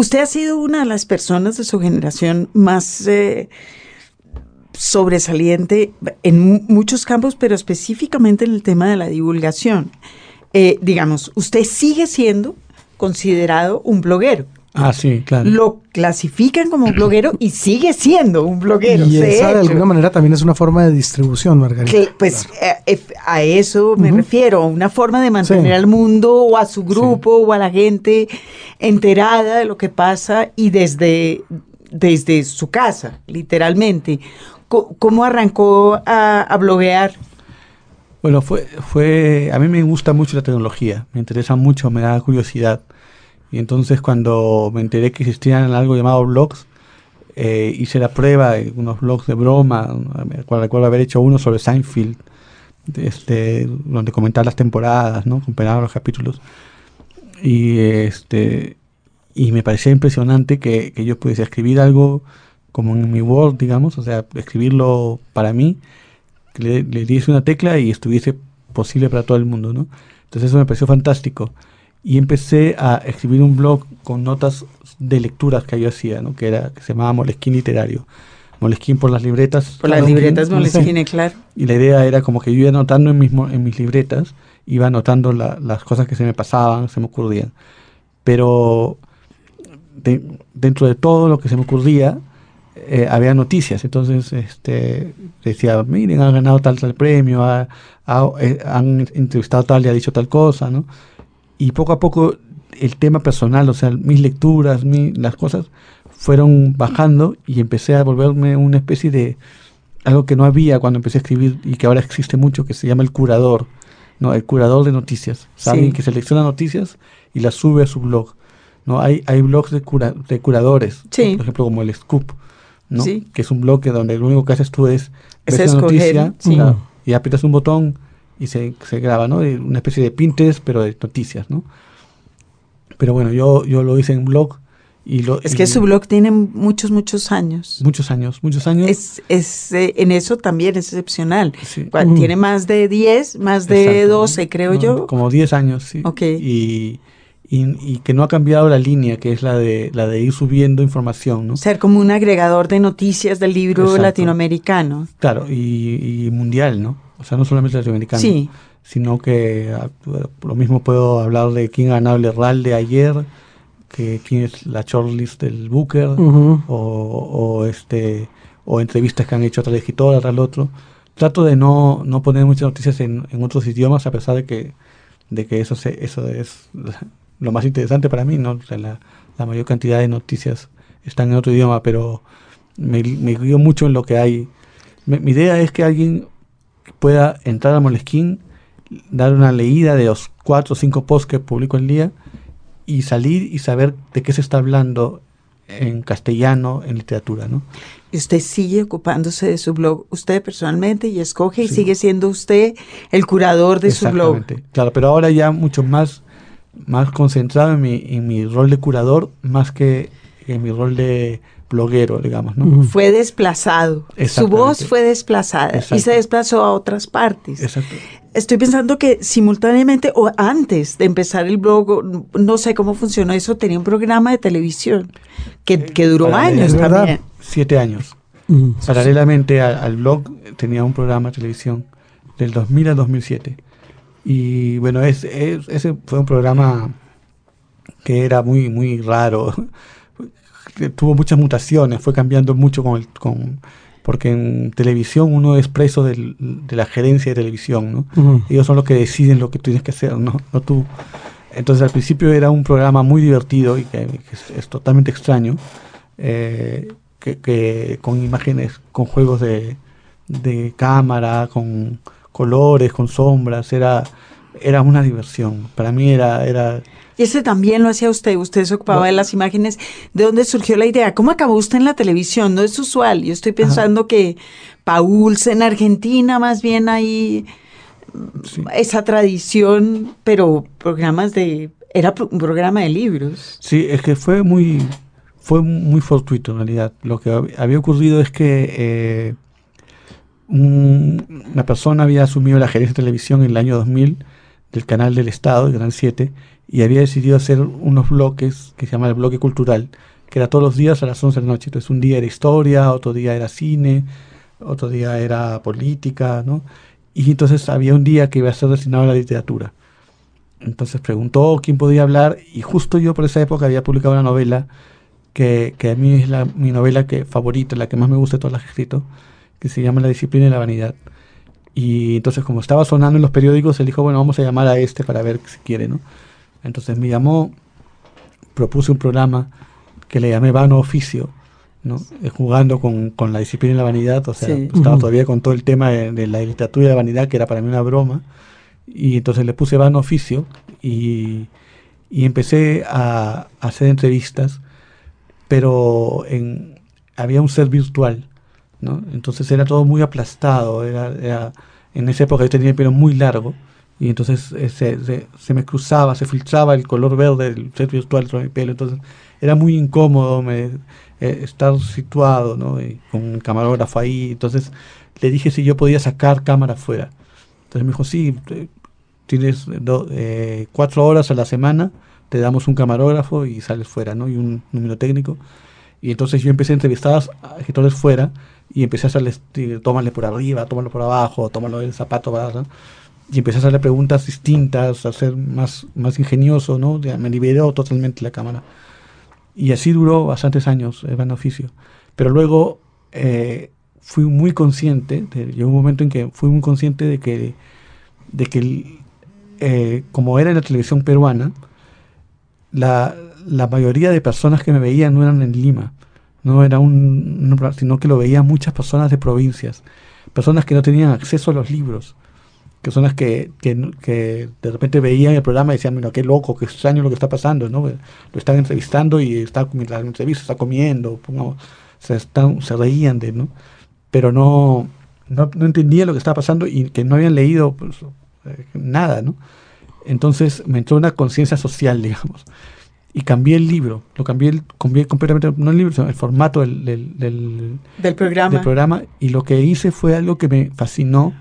Usted ha sido una de las personas de su generación más eh, sobresaliente en muchos campos, pero específicamente en el tema de la divulgación. Eh, digamos, usted sigue siendo considerado un bloguero. Ah, sí, claro. Lo clasifican como un bloguero y sigue siendo un bloguero. Y esa de alguna manera también es una forma de distribución, Margarita. pues eh, eh, a eso me refiero, una forma de mantener al mundo o a su grupo o a la gente enterada de lo que pasa y desde, desde su casa, literalmente. ¿Cómo arrancó a, a bloguear? Bueno, fue, fue, a mí me gusta mucho la tecnología, me interesa mucho, me da curiosidad. Y entonces cuando me enteré que existían algo llamado blogs, eh, hice la prueba, unos blogs de broma, recuerdo haber hecho uno sobre Seinfeld, este, donde comentaba las temporadas, ¿no? Comparaba los capítulos. Y este y me parecía impresionante que, yo pudiese escribir algo como en mi Word, digamos, o sea, escribirlo para mí, que le, le diese una tecla y estuviese posible para todo el mundo, ¿no? Entonces eso me pareció fantástico y empecé a escribir un blog con notas de lecturas que yo hacía, ¿no? que, era, que se llamaba Molesquín Literario. Molesquín por las libretas. Por las libretas Molesquín, claro. Y la idea era como que yo iba anotando en mis, en mis libretas, iba anotando las cosas que se me pasaban, se me ocurrían. Pero dentro de todo lo que se me ocurría, eh, había noticias. Entonces este, decía, miren, han ganado tal, tal premio, ha, eh, han entrevistado tal y ha dicho tal cosa, ¿no? Y poco a poco el tema personal, o sea, mis lecturas, las cosas fueron bajando y empecé a volverme una especie de algo que no había cuando empecé a escribir y que ahora existe mucho, que se llama el curador, ¿no? El curador de noticias. Alguien que selecciona noticias y las sube a su blog. ¿no? Hay, hay blogs de, de curadores, por ejemplo, como el Scoop, ¿no? que es un blog donde lo único que haces tú es la noticia y aprietas un botón y se, se graba, ¿no? Una especie de Pinterest, pero de noticias, ¿no? Pero bueno, yo, yo lo hice en blog. Y lo, es que su blog tiene muchos, muchos años. Muchos años, muchos años. Es, es eh, en eso también es excepcional. Tiene más de 10, más de 12, creo yo. Como 10 años, sí. Ok. Y, y, que no ha cambiado la línea, que es la de, la de ir subiendo información, ¿no? Ser como un agregador de noticias del libro latinoamericano. Claro, y, y mundial, ¿no? O sea, no solamente latinoamericano. Sí. Sino que ah, lo mismo puedo hablar de quién ganado el RAL de ayer, que quién es la shortlist del Booker, o, o, este o entrevistas que han hecho otra escritora, tal otro. Trato de no, no poner muchas noticias en, en, otros idiomas, a pesar de que, de que eso, se, eso es lo más interesante para mí, ¿no? la, la, mayor cantidad de noticias están en otro idioma, pero me, me guío mucho en lo que hay. mi idea es que alguien pueda entrar a Moleskine, dar una leída de los cuatro o cinco posts que publico el día y salir y saber de qué se está hablando en castellano, en literatura, ¿no? Y usted sigue ocupándose de su blog, usted personalmente, y escoge y sigue siendo usted el curador de su blog. Claro, pero ahora ya mucho más, más concentrado en mi, en mi rol de curador, más que en mi rol de bloguero, digamos, ¿no? Fue desplazado. Su voz fue desplazada y se desplazó a otras partes. Exacto. Estoy pensando que simultáneamente o antes de empezar el blog, no sé cómo funcionó eso, tenía un programa de televisión que, eh, duró años también. Siete años. Paralelamente al, blog tenía un programa de televisión del 2000 al 2007. Y bueno, ese fue un programa que era muy, muy raro tuvo muchas mutaciones, fue cambiando mucho con el, con, porque en televisión uno es preso de la gerencia de televisión, ¿no? Ellos son los que deciden lo que tú tienes que hacer, ¿no? no tú. Entonces al principio era un programa muy divertido y que, es, totalmente extraño, eh, que, con imágenes, con juegos de, de cámara, con colores, con sombras, era, era una diversión. Para mí era, era y ese también lo hacía usted, usted se ocupaba de las imágenes. ¿De dónde surgió la idea? ¿Cómo acabó usted en la televisión? No es usual. Yo estoy pensando que Paul en Argentina más bien hay esa tradición, pero programas de... Era un programa de libros. Sí, es que fue muy, fue muy fortuito en realidad. Lo que había ocurrido es que eh, una persona había asumido la gerencia de televisión en el año 2000 del canal del Estado, el Canal 7, y había decidido hacer unos bloques que se llama el bloque cultural, que era todos los días a las 11 de la noche. Entonces un día era historia, otro día era cine, otro día era política, ¿no? Y entonces había un día que iba a ser destinado a la literatura. Entonces preguntó quién podía hablar y justo yo por esa época había publicado una novela que, que a mí es la, mi novela que favorita, la que más me gusta de todas las que he escrito, que se llama La disciplina y la vanidad. Y entonces como estaba sonando en los periódicos, él dijo, bueno, vamos a llamar a este para ver si quiere, ¿no? Entonces me llamó, propuse un programa que le llamé Vano Oficio, ¿no? Eh, jugando con, con, la disciplina y la vanidad, o sea, estaba todavía con todo el tema de, la literatura y la vanidad, que era para mí una broma, y entonces le puse Vano Oficio y, y empecé a, a, hacer entrevistas, pero en, había un ser virtual, ¿no? Entonces era todo muy aplastado, era, era en esa época yo tenía el pelo muy largo, y entonces eh, se, se, me cruzaba, se filtraba el color verde del ser virtual sobre mi pelo, entonces era muy incómodo me, eh, estar situado, ¿no? Y con un camarógrafo ahí, entonces le dije si yo podía sacar cámara fuera. Entonces me dijo, sí, tienes eh, cuatro horas a la semana, te damos un camarógrafo y sales fuera, ¿no? Y un número técnico. Y entonces yo empecé a entrevistar a escritores fuera y empecé a hacerles, tómale por arriba, tómalo por abajo, tómalo del zapato, ¿verdad? Y empecé a hacerle preguntas distintas, a ser más, más ingenioso, ¿no? me liberó totalmente la cámara. Y así duró bastantes años el gran oficio. Pero luego eh, fui muy consciente, llegó un momento en que fui muy consciente de que, de que eh, como era en la televisión peruana, la, la, mayoría de personas que me veían no eran en Lima, no era un, sino que lo veían muchas personas de provincias, personas que no tenían acceso a los libros que son las que, que, que, de repente veían el programa y decían, mira, qué loco, qué extraño lo que está pasando, ¿no? Lo están entrevistando y está, la entrevista está comiendo, se, están, se reían de, ¿no? Pero no, no, no entendían lo que estaba pasando y que no habían leído pues, eh, nada, ¿no? Entonces me entró una conciencia social, digamos. Y cambié el libro, lo cambié, cambié completamente, no el libro, sino el formato del, del, del, del programa. del programa. Y lo que hice fue algo que me fascinó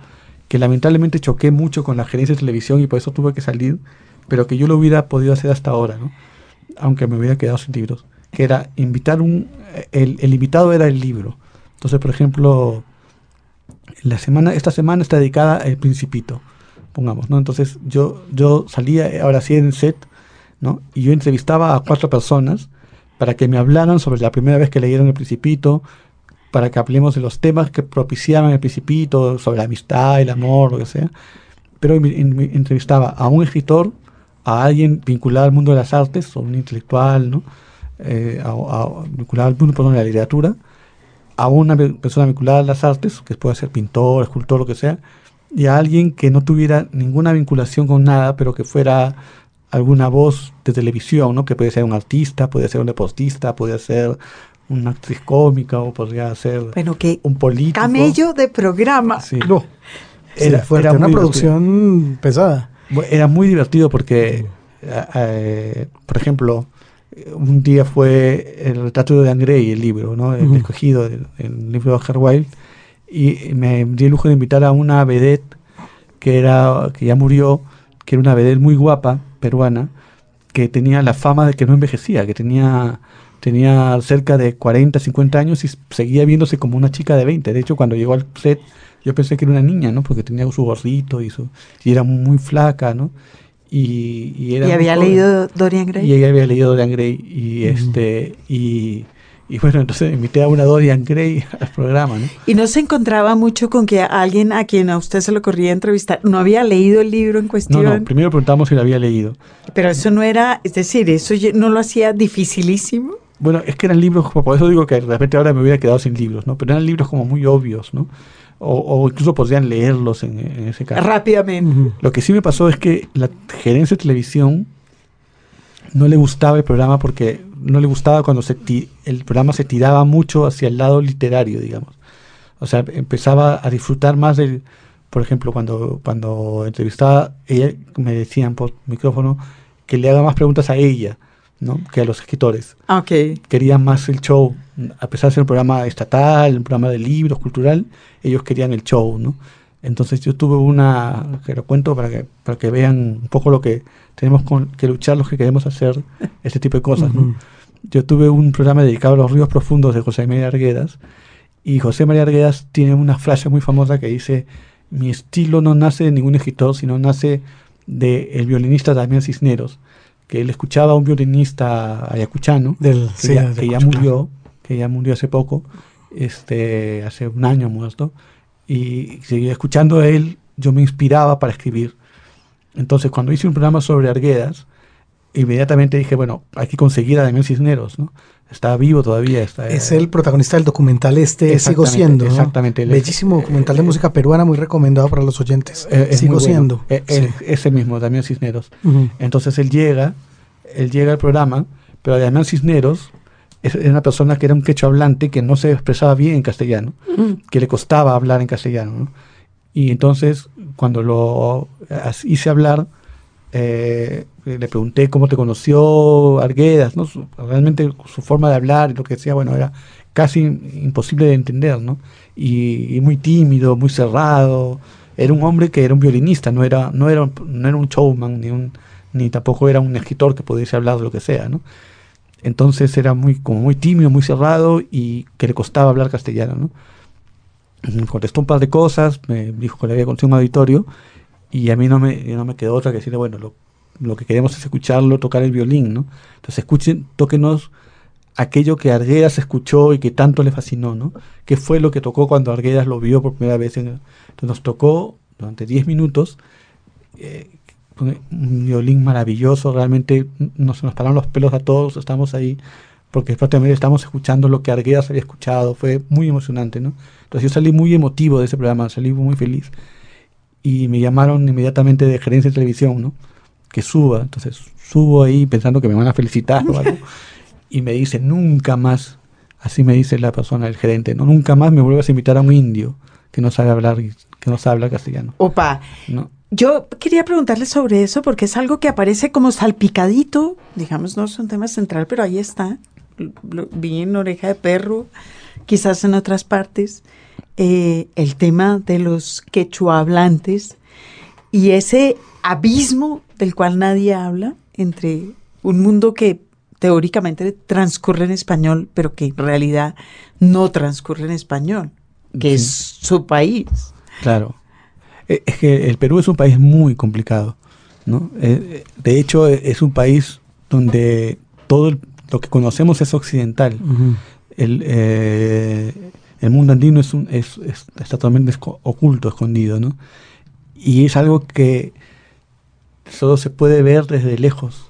que lamentablemente choqué mucho con la gerencia de televisión y por eso tuve que salir, pero que yo lo hubiera podido hacer hasta ahora, ¿no? aunque me hubiera quedado sin libros, que era invitar un... El, el invitado era el libro. Entonces, por ejemplo, la semana, esta semana está dedicada al Principito, pongamos, ¿no? Entonces yo, yo salía, ahora sí en set, ¿no? Y yo entrevistaba a cuatro personas para que me hablaran sobre la primera vez que leyeron El Principito, para que hablemos de los temas que propiciaban el principito, sobre la amistad, el amor, lo que sea. Pero entrevistaba a un escritor, a alguien vinculado al mundo de las artes, o un intelectual, ¿no? Eh, vinculado al mundo de la literatura, a una persona vinculada a las artes, que puede ser pintor, escultor, lo que sea, y a alguien que no tuviera ninguna vinculación con nada, pero que fuera alguna voz de televisión, ¿no? que puede ser un artista, puede ser un deportista, puede ser una actriz cómica o podría ser un político. Camello de programa. Sí. No. Era, fuerte, una producción pesada. Era muy divertido porque, eh, por ejemplo, un día fue el retrato de Andrei, el libro, ¿no? el escogido, el, libro de Oscar Wilde, y me di el lujo de invitar a una vedette que, era, que ya murió, que era una vedette muy guapa, peruana, que tenía la fama de que no envejecía, que tenía tenía cerca de 40, 50 años y seguía viéndose como una chica de 20. De hecho, cuando llegó al set, yo pensé que era una niña, ¿no? Porque tenía su gorrito y, su, y era muy flaca, ¿no? Y, y, era había leído Dorian Gray. Y ella había leído Dorian Gray. Y, este, y, y bueno, entonces invité a una Dorian Gray al programa, ¿no? Y no se encontraba mucho con que alguien a quien a usted se lo corría entrevistar no había leído el libro en cuestión. No, no, primero preguntamos si lo había leído. Pero eso no era, es decir, eso no lo hacía dificilísimo. Bueno, es que eran libros, por eso digo que de repente ahora me hubiera quedado sin libros, ¿no? Pero eran libros como muy obvios, ¿no? O, incluso podrían leerlos en, ese caso. Rápidamente. Lo que sí me pasó es que la gerencia de televisión no le gustaba el programa porque no le gustaba cuando se el programa se tiraba mucho hacia el lado literario, digamos. O sea, empezaba a disfrutar más del, por ejemplo, cuando, cuando entrevistaba, ella me decían por micrófono que le haga más preguntas a ella ¿no? que a los escritores. Ah, okay. Querían más el show, a pesar de ser un programa estatal, un programa de libros, cultural, ellos querían el show, ¿no? Entonces yo tuve una, que lo cuento para que, para que vean un poco lo que tenemos con, que luchar los que queremos hacer este tipo de cosas. Yo tuve un programa dedicado a los ríos profundos de José María Arguedas y José María Arguedas tiene una frase muy famosa que dice, mi estilo no nace de ningún escritor, sino nace del el violinista Damián Cisneros, que él escuchaba a un violinista ayacuchano, Del, que, ya, que ya murió, que ya murió hace poco, este, hace un año muerto, y seguía escuchando a él, yo me inspiraba para escribir. Entonces, cuando hice un programa sobre Arguedas, inmediatamente dije, bueno, hay que conseguir a Damián Cisneros, ¿no? Está vivo todavía. Está, es el protagonista del documental este, Sigo Siendo. Exactamente. Bellísimo documental de música peruana, muy recomendado para los oyentes. Eh, Sigo Siendo. Eh, ese mismo, Damián Cisneros. Entonces él llega, él llega al programa, pero Damián Cisneros es una persona que era un quechua hablante que no se expresaba bien en castellano, que le costaba hablar en castellano. Y entonces, cuando lo hice hablar, eh, le pregunté cómo te conoció Arguedas, ¿no? realmente su forma de hablar y lo que decía, bueno, era casi imposible de entender, ¿no? Y, muy tímido, muy cerrado. Era un hombre que era un violinista, no era, no era, no era un showman, ni, un, ni tampoco era un escritor que pudiese hablar de lo que sea, ¿no? Entonces era muy, como muy tímido, muy cerrado y que le costaba hablar castellano, ¿no? Contestó un par de cosas, me dijo que le había conseguido un auditorio y a mí no me, no me quedó otra que decirle, bueno, lo, lo que queremos es escucharlo tocar el violín, ¿no? Entonces escuchen, tóquenos aquello que Arguedas escuchó y que tanto le fascinó, ¿no? ¿Qué fue lo que tocó cuando Arguedas lo vio por primera vez? entonces nos tocó durante 10 minutos eh, un violín maravilloso, realmente nos, nos pararon los pelos a todos, estamos ahí porque prácticamente estamos escuchando lo que Arguedas había escuchado, fue muy emocionante, ¿no? Entonces yo salí muy emotivo de ese programa, salí muy feliz y me llamaron inmediatamente de gerencia de televisión, ¿no? Que suba. Entonces subo ahí pensando que me van a felicitar o algo. y me dice, nunca más, así me dice la persona, el gerente, no, nunca más me vuelvas a invitar a un indio que no sabe hablar, que no sabe hablar castellano. Opa. Yo quería preguntarle sobre eso porque es algo que aparece como salpicadito, digamos, no es un tema central, pero ahí está. vi en Oreja de Perro, quizás en otras partes. Eh, el tema de los quechua hablantes y ese abismo del cual nadie habla entre un mundo que teóricamente transcurre en español, pero que en realidad no transcurre en español, que es su país. Claro. Eh, es que el Perú es un país muy complicado, ¿no? Eh, de hecho, es un país donde todo lo que conocemos es occidental. el, el mundo andino es, un, es, está totalmente oculto, escondido, ¿no? Y es algo que solo se puede ver desde lejos.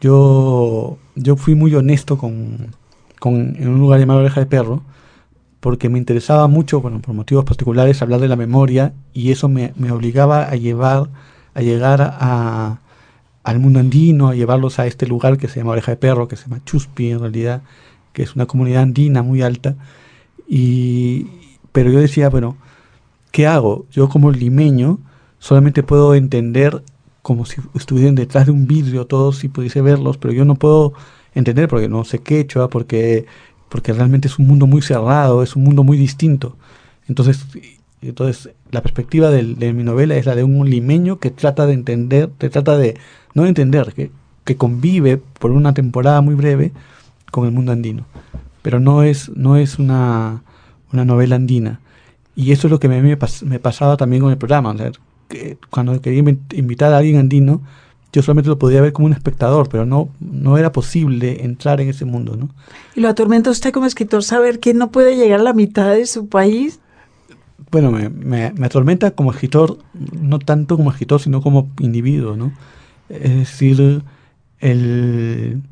Yo, yo fui muy honesto con, con, en un lugar llamado Oreja de Perro, porque me interesaba mucho, bueno, por motivos particulares, hablar de la memoria, y eso me, me obligaba a llevar, a llegar a, al mundo andino, a llevarlos a este lugar que se llama Oreja de Perro, que se llama Chuspi en realidad, que es una comunidad andina muy alta, y, pero yo decía, bueno, ¿qué hago? Yo como limeño solamente puedo entender como si estuvieran detrás de un vidrio todos y pudiese verlos, pero yo no puedo entender porque no sé quechua, porque, porque realmente es un mundo muy cerrado, es un mundo muy distinto. Entonces, entonces la perspectiva de, mi novela es la de un limeño que trata de entender, que trata de, no de entender, que, que convive por una temporada muy breve con el mundo andino pero no es, no es una, novela andina. Y eso es lo que a mí me, pasaba también con el programa. que cuando quería invitar a alguien andino, yo solamente lo podía ver como un espectador, pero no, no era posible entrar en ese mundo. ¿no? ¿Y lo atormenta usted como escritor saber que no puede llegar a la mitad de su país? Bueno, me, me, atormenta como escritor, no tanto como escritor, sino como individuo. ¿no? Es decir, el,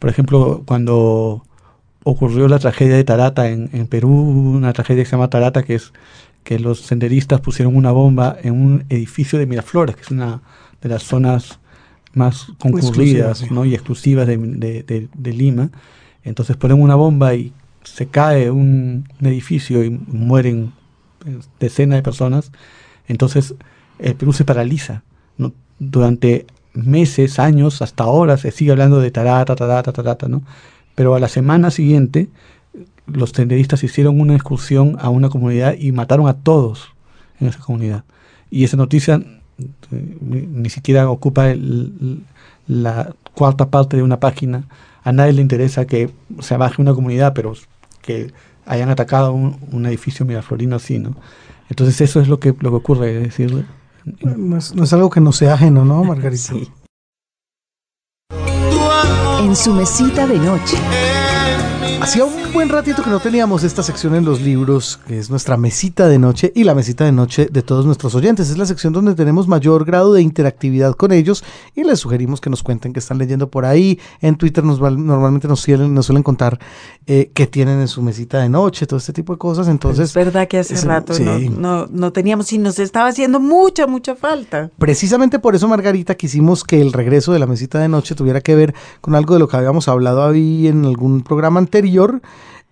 por ejemplo, cuando ocurrió la tragedia de Tarata en, Perú, una tragedia que se llama Tarata, que es que los senderistas pusieron una bomba en un edificio de Miraflores, que es una de las zonas más concurridas y exclusivas de, Lima. Entonces ponen una bomba y se cae un, edificio y mueren eh, decenas de personas. Entonces el Perú se paraliza. Durante meses, años, hasta ahora se sigue hablando de Tarata, Tarata, Tarata, ¿no? Pero a la semana siguiente, los tenderistas hicieron una excursión a una comunidad y mataron a todos en esa comunidad. Y esa noticia eh, ni siquiera ocupa la cuarta parte de una página. A nadie le interesa que se abaje una comunidad, pero que hayan atacado un, edificio miraflorino así, ¿no? Entonces eso es lo que, lo que ocurre, es. No, es algo que no sea ajeno, ¿no, Margarita? sí en su mesita de noche. Hacía un buen ratito que no teníamos esta sección en los libros, que es nuestra mesita de noche y la mesita de noche de todos nuestros oyentes. Es la sección donde tenemos mayor grado de interactividad con ellos y les sugerimos que nos cuenten que están leyendo por ahí. En Twitter nos, normalmente nos suelen, nos suelen contar eh, que tienen en su mesita de noche, todo este tipo de cosas. Entonces, es verdad que hace rato no, no, teníamos y nos estaba haciendo mucha, mucha falta. Precisamente por eso, Margarita, quisimos que el regreso de la mesita de noche tuviera que ver con algo de lo que habíamos hablado ahí en algún programa anterior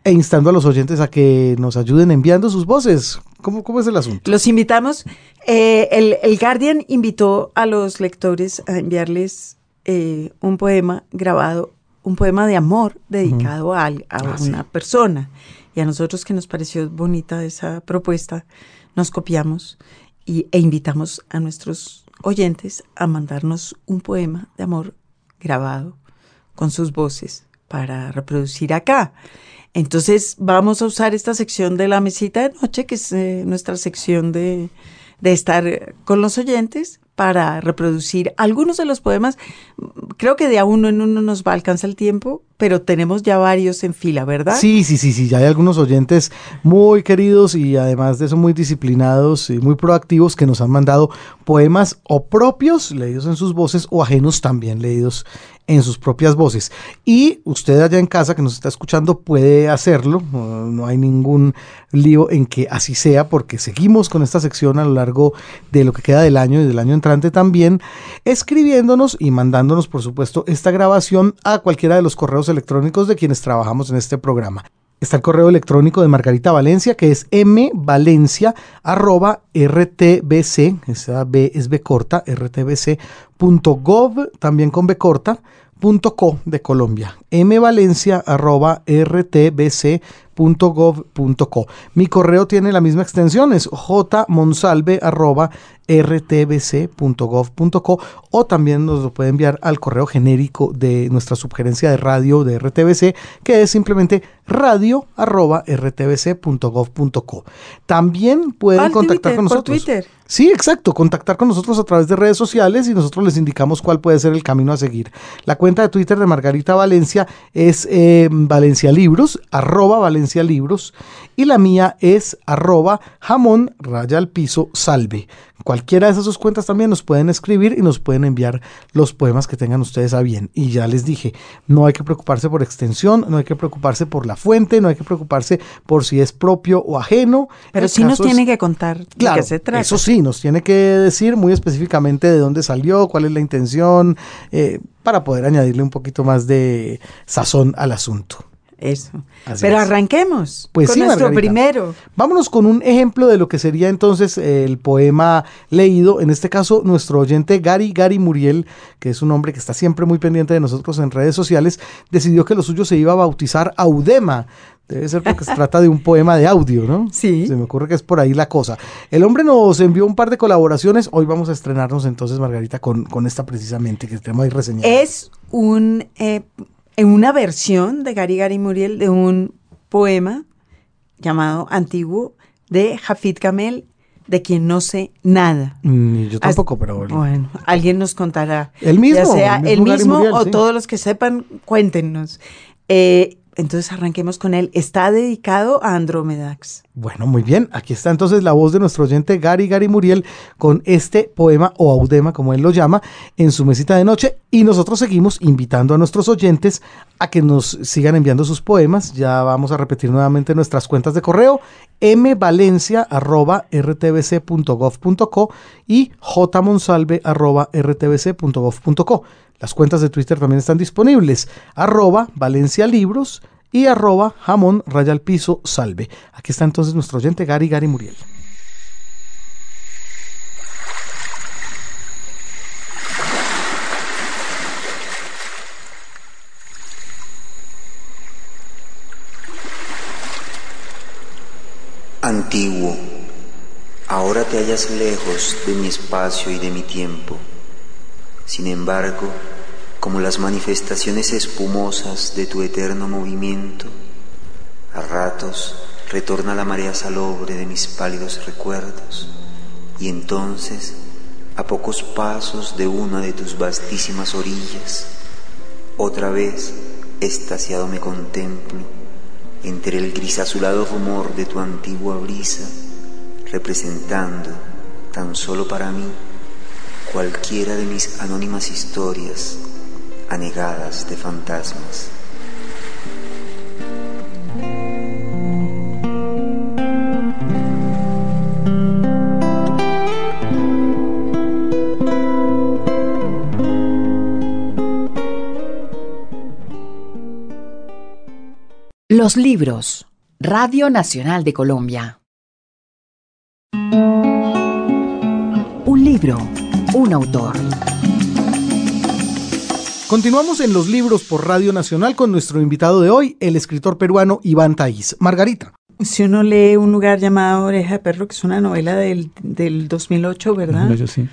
e instando a los oyentes a que nos ayuden enviando sus voces. ¿Cómo, cómo es el asunto? Los invitamos. Eh, el, el, Guardian invitó a los lectores a enviarles eh, un poema grabado un poema de amor dedicado uh a, ah, una persona. Y a nosotros que nos pareció bonita esa propuesta, nos copiamos y, e invitamos a nuestros oyentes a mandarnos un poema de amor grabado con sus voces para reproducir acá. Entonces vamos a usar esta sección de la mesita de noche, que es eh, nuestra sección de, de estar con los oyentes para reproducir algunos de los poemas. Creo que de a uno en uno nos va alcanza el tiempo, pero tenemos ya varios en fila, ¿verdad? Sí, sí, sí, sí. Ya hay algunos oyentes muy queridos y además de eso muy disciplinados y muy proactivos que nos han mandado poemas o propios leídos en sus voces o ajenos también leídos en sus propias voces. Y usted allá en casa que nos está escuchando puede hacerlo, no hay ningún lío en que así sea, porque seguimos con esta sección a lo largo de lo que queda del año y del año entrante también, escribiéndonos y mandándonos, por supuesto, esta grabación a cualquiera de los correos electrónicos de quienes trabajamos en este programa. Está el correo electrónico de Margarita Valencia, que es mvalencia.rtbc, esa B es B corta, rtbc.gov, también con B corta, punto .co de Colombia mvalencia.rtbc.gov.co. Mi correo tiene la misma extensión, es jmonsalve.rtbc.gov.co o también nos lo puede enviar al correo genérico de nuestra sugerencia de radio de RTBC, que es simplemente radio.rtbc.gov.co. También pueden contactar con nosotros. Por Twitter. Sí, exacto, contactar con nosotros a través de redes sociales y nosotros les indicamos cuál puede ser el camino a seguir. La cuenta de Twitter de Margarita Valencia es eh, Valencia Libros, arroba Valencia Libros, y la mía es arroba jamón raya al piso salve. Cualquiera de esas dos cuentas también nos pueden escribir y nos pueden enviar los poemas que tengan ustedes a bien. Y ya les dije, no hay que preocuparse por extensión, no hay que preocuparse por la fuente, no hay que preocuparse por si es propio o ajeno. Pero sí nos tiene que contar claro, se. Eso sí, nos tiene que decir muy específicamente de dónde salió, cuál es la intención, eh, para poder añadirle un poquito más de sazón al asunto. Eso. Pero arranquemos pues con nuestro primero. Vámonos con un ejemplo de lo que sería entonces el poema leído. En este caso, nuestro oyente Gary Gary Muriel, que es un hombre que está siempre muy pendiente de nosotros en redes sociales, decidió que lo suyo se iba a bautizar Audema. Debe ser porque se trata de un poema de audio, ¿no? Sí. Se me ocurre que es por ahí la cosa. El hombre nos envió un par de colaboraciones. Hoy vamos a estrenarnos entonces, Margarita, con, con esta precisamente que tenemos ahí reseñada. Es un eh, en una versión de Gary Gary Muriel de un poema llamado Antiguo de Jafid Kamel, de quien no sé nada. Ni yo tampoco, pero bueno. bueno. alguien nos contará. El mismo. Ya sea el mismo, o todos los que sepan, cuéntenos. Eh, entonces arranquemos con él. Está dedicado a Andrómedax. Bueno, muy bien. Aquí está entonces la voz de nuestro oyente Gary Gary Muriel con este poema o audema, como él lo llama, en su mesita de noche. Y nosotros seguimos invitando a nuestros oyentes a que nos sigan enviando sus poemas. Ya vamos a repetir nuevamente nuestras cuentas de correo mvalencia.rtbc.gov.co y jmonsalve.rtbc.gov.co. Las cuentas de Twitter también están disponibles. Arroba Valencia Libros y arroba jamón raya al piso salve. Aquí está entonces nuestro oyente Gary Gary Muriel. Antiguo, ahora te hallas lejos de mi espacio y de mi tiempo sin embargo, como las manifestaciones espumosas de tu eterno movimiento, a ratos retorna la marea salobre de mis pálidos recuerdos y entonces, a pocos pasos de una de tus vastísimas orillas, otra vez estasiado me contemplo entre el gris azulado rumor de tu antigua brisa, representando tan solo para mí cualquiera de mis anónimas historias anegadas de fantasmas. Los libros. Radio Nacional de Colombia. Un libro, un autor. Continuamos en los libros por Radio Nacional con nuestro invitado de hoy, el escritor peruano Iván Taís. Margarita. Si uno lee Un lugar llamado Oreja de Perro, que es una novela del, del 2008, ¿verdad? Yo sí.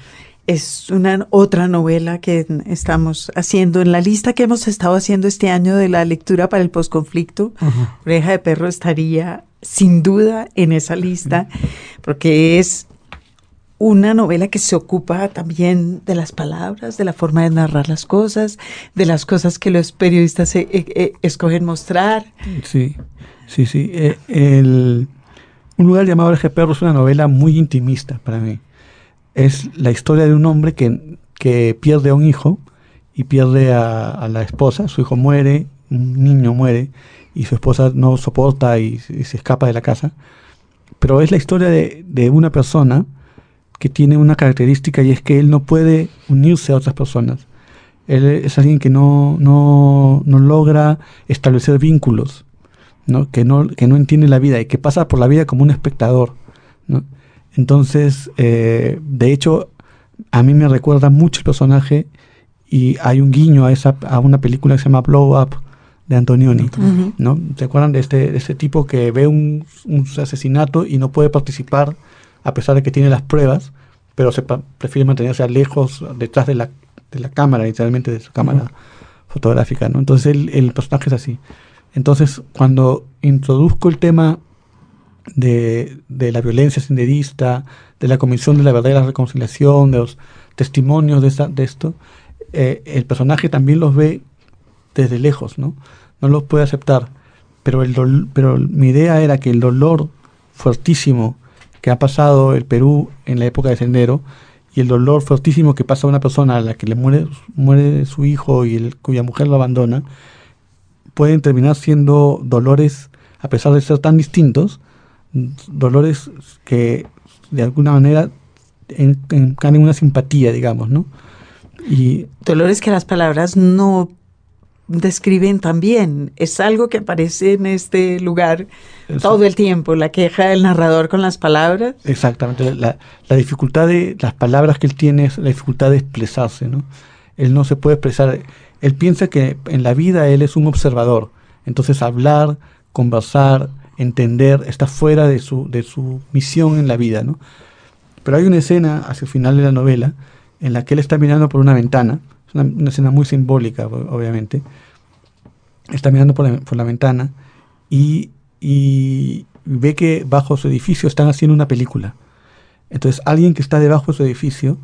Es una otra novela que estamos haciendo en la lista que hemos estado haciendo este año de la lectura para el posconflicto. Oreja de Perro estaría sin duda en esa lista porque es una novela que se ocupa también de las palabras, de la forma de narrar las cosas, de las cosas que los periodistas e- e- e- escogen mostrar. Sí, sí, sí. Eh, el, un lugar llamado de Perro es una novela muy intimista para mí. Es la historia de un hombre que, que pierde a un hijo y pierde a, a la esposa. Su hijo muere, un niño muere y su esposa no soporta y, y se escapa de la casa. Pero es la historia de, de una persona que tiene una característica y es que él no puede unirse a otras personas. Él es alguien que no, no, no logra establecer vínculos, ¿no? Que, no, que no entiende la vida y que pasa por la vida como un espectador. ¿no? Entonces, eh, de hecho, a mí me recuerda mucho el personaje y hay un guiño a, esa, a una película que se llama Blow Up de Antonioni. ¿no? ¿Se acuerdan de este, de este tipo que ve un, un asesinato y no puede participar a pesar de que tiene las pruebas, pero se prefiere mantenerse lejos, detrás de la, de la cámara, literalmente de su cámara fotográfica, ¿no? Entonces el, el personaje es así. Entonces, cuando introduzco el tema de, de la violencia senderista, de la Comisión de la Verdad y la Reconciliación, de los testimonios de, esa- de esto, eh, el personaje también los ve desde lejos, ¿no? No los puede aceptar. Pero, el pero mi idea era que el dolor fuertísimo que ha pasado el Perú en la época de Sendero y el dolor fuertísimo que pasa a una persona a la que le muere, muere su hijo y el- cuya mujer lo abandona, pueden terminar siendo dolores, a pesar de ser tan distintos, dolores que de alguna manera en- encaden una simpatía, digamos, ¿no? Y Dolores que las palabras no describen tan bien. Es algo que aparece en este lugar todo el tiempo, la queja del narrador con las palabras. Exactamente, la, la dificultad de las palabras que él tiene es la dificultad de expresarse, ¿no? Él no se puede expresar, él piensa que en la vida él es un observador, entonces hablar, conversar, entender, está fuera de su, de su misión en la vida, ¿no? Pero hay una escena hacia el final de la novela en la que él está mirando por una ventana, una, una escena muy simbólica, obviamente, está mirando por la, por la ventana y, y ve que bajo su edificio están haciendo una película. Entonces alguien que está debajo de su edificio,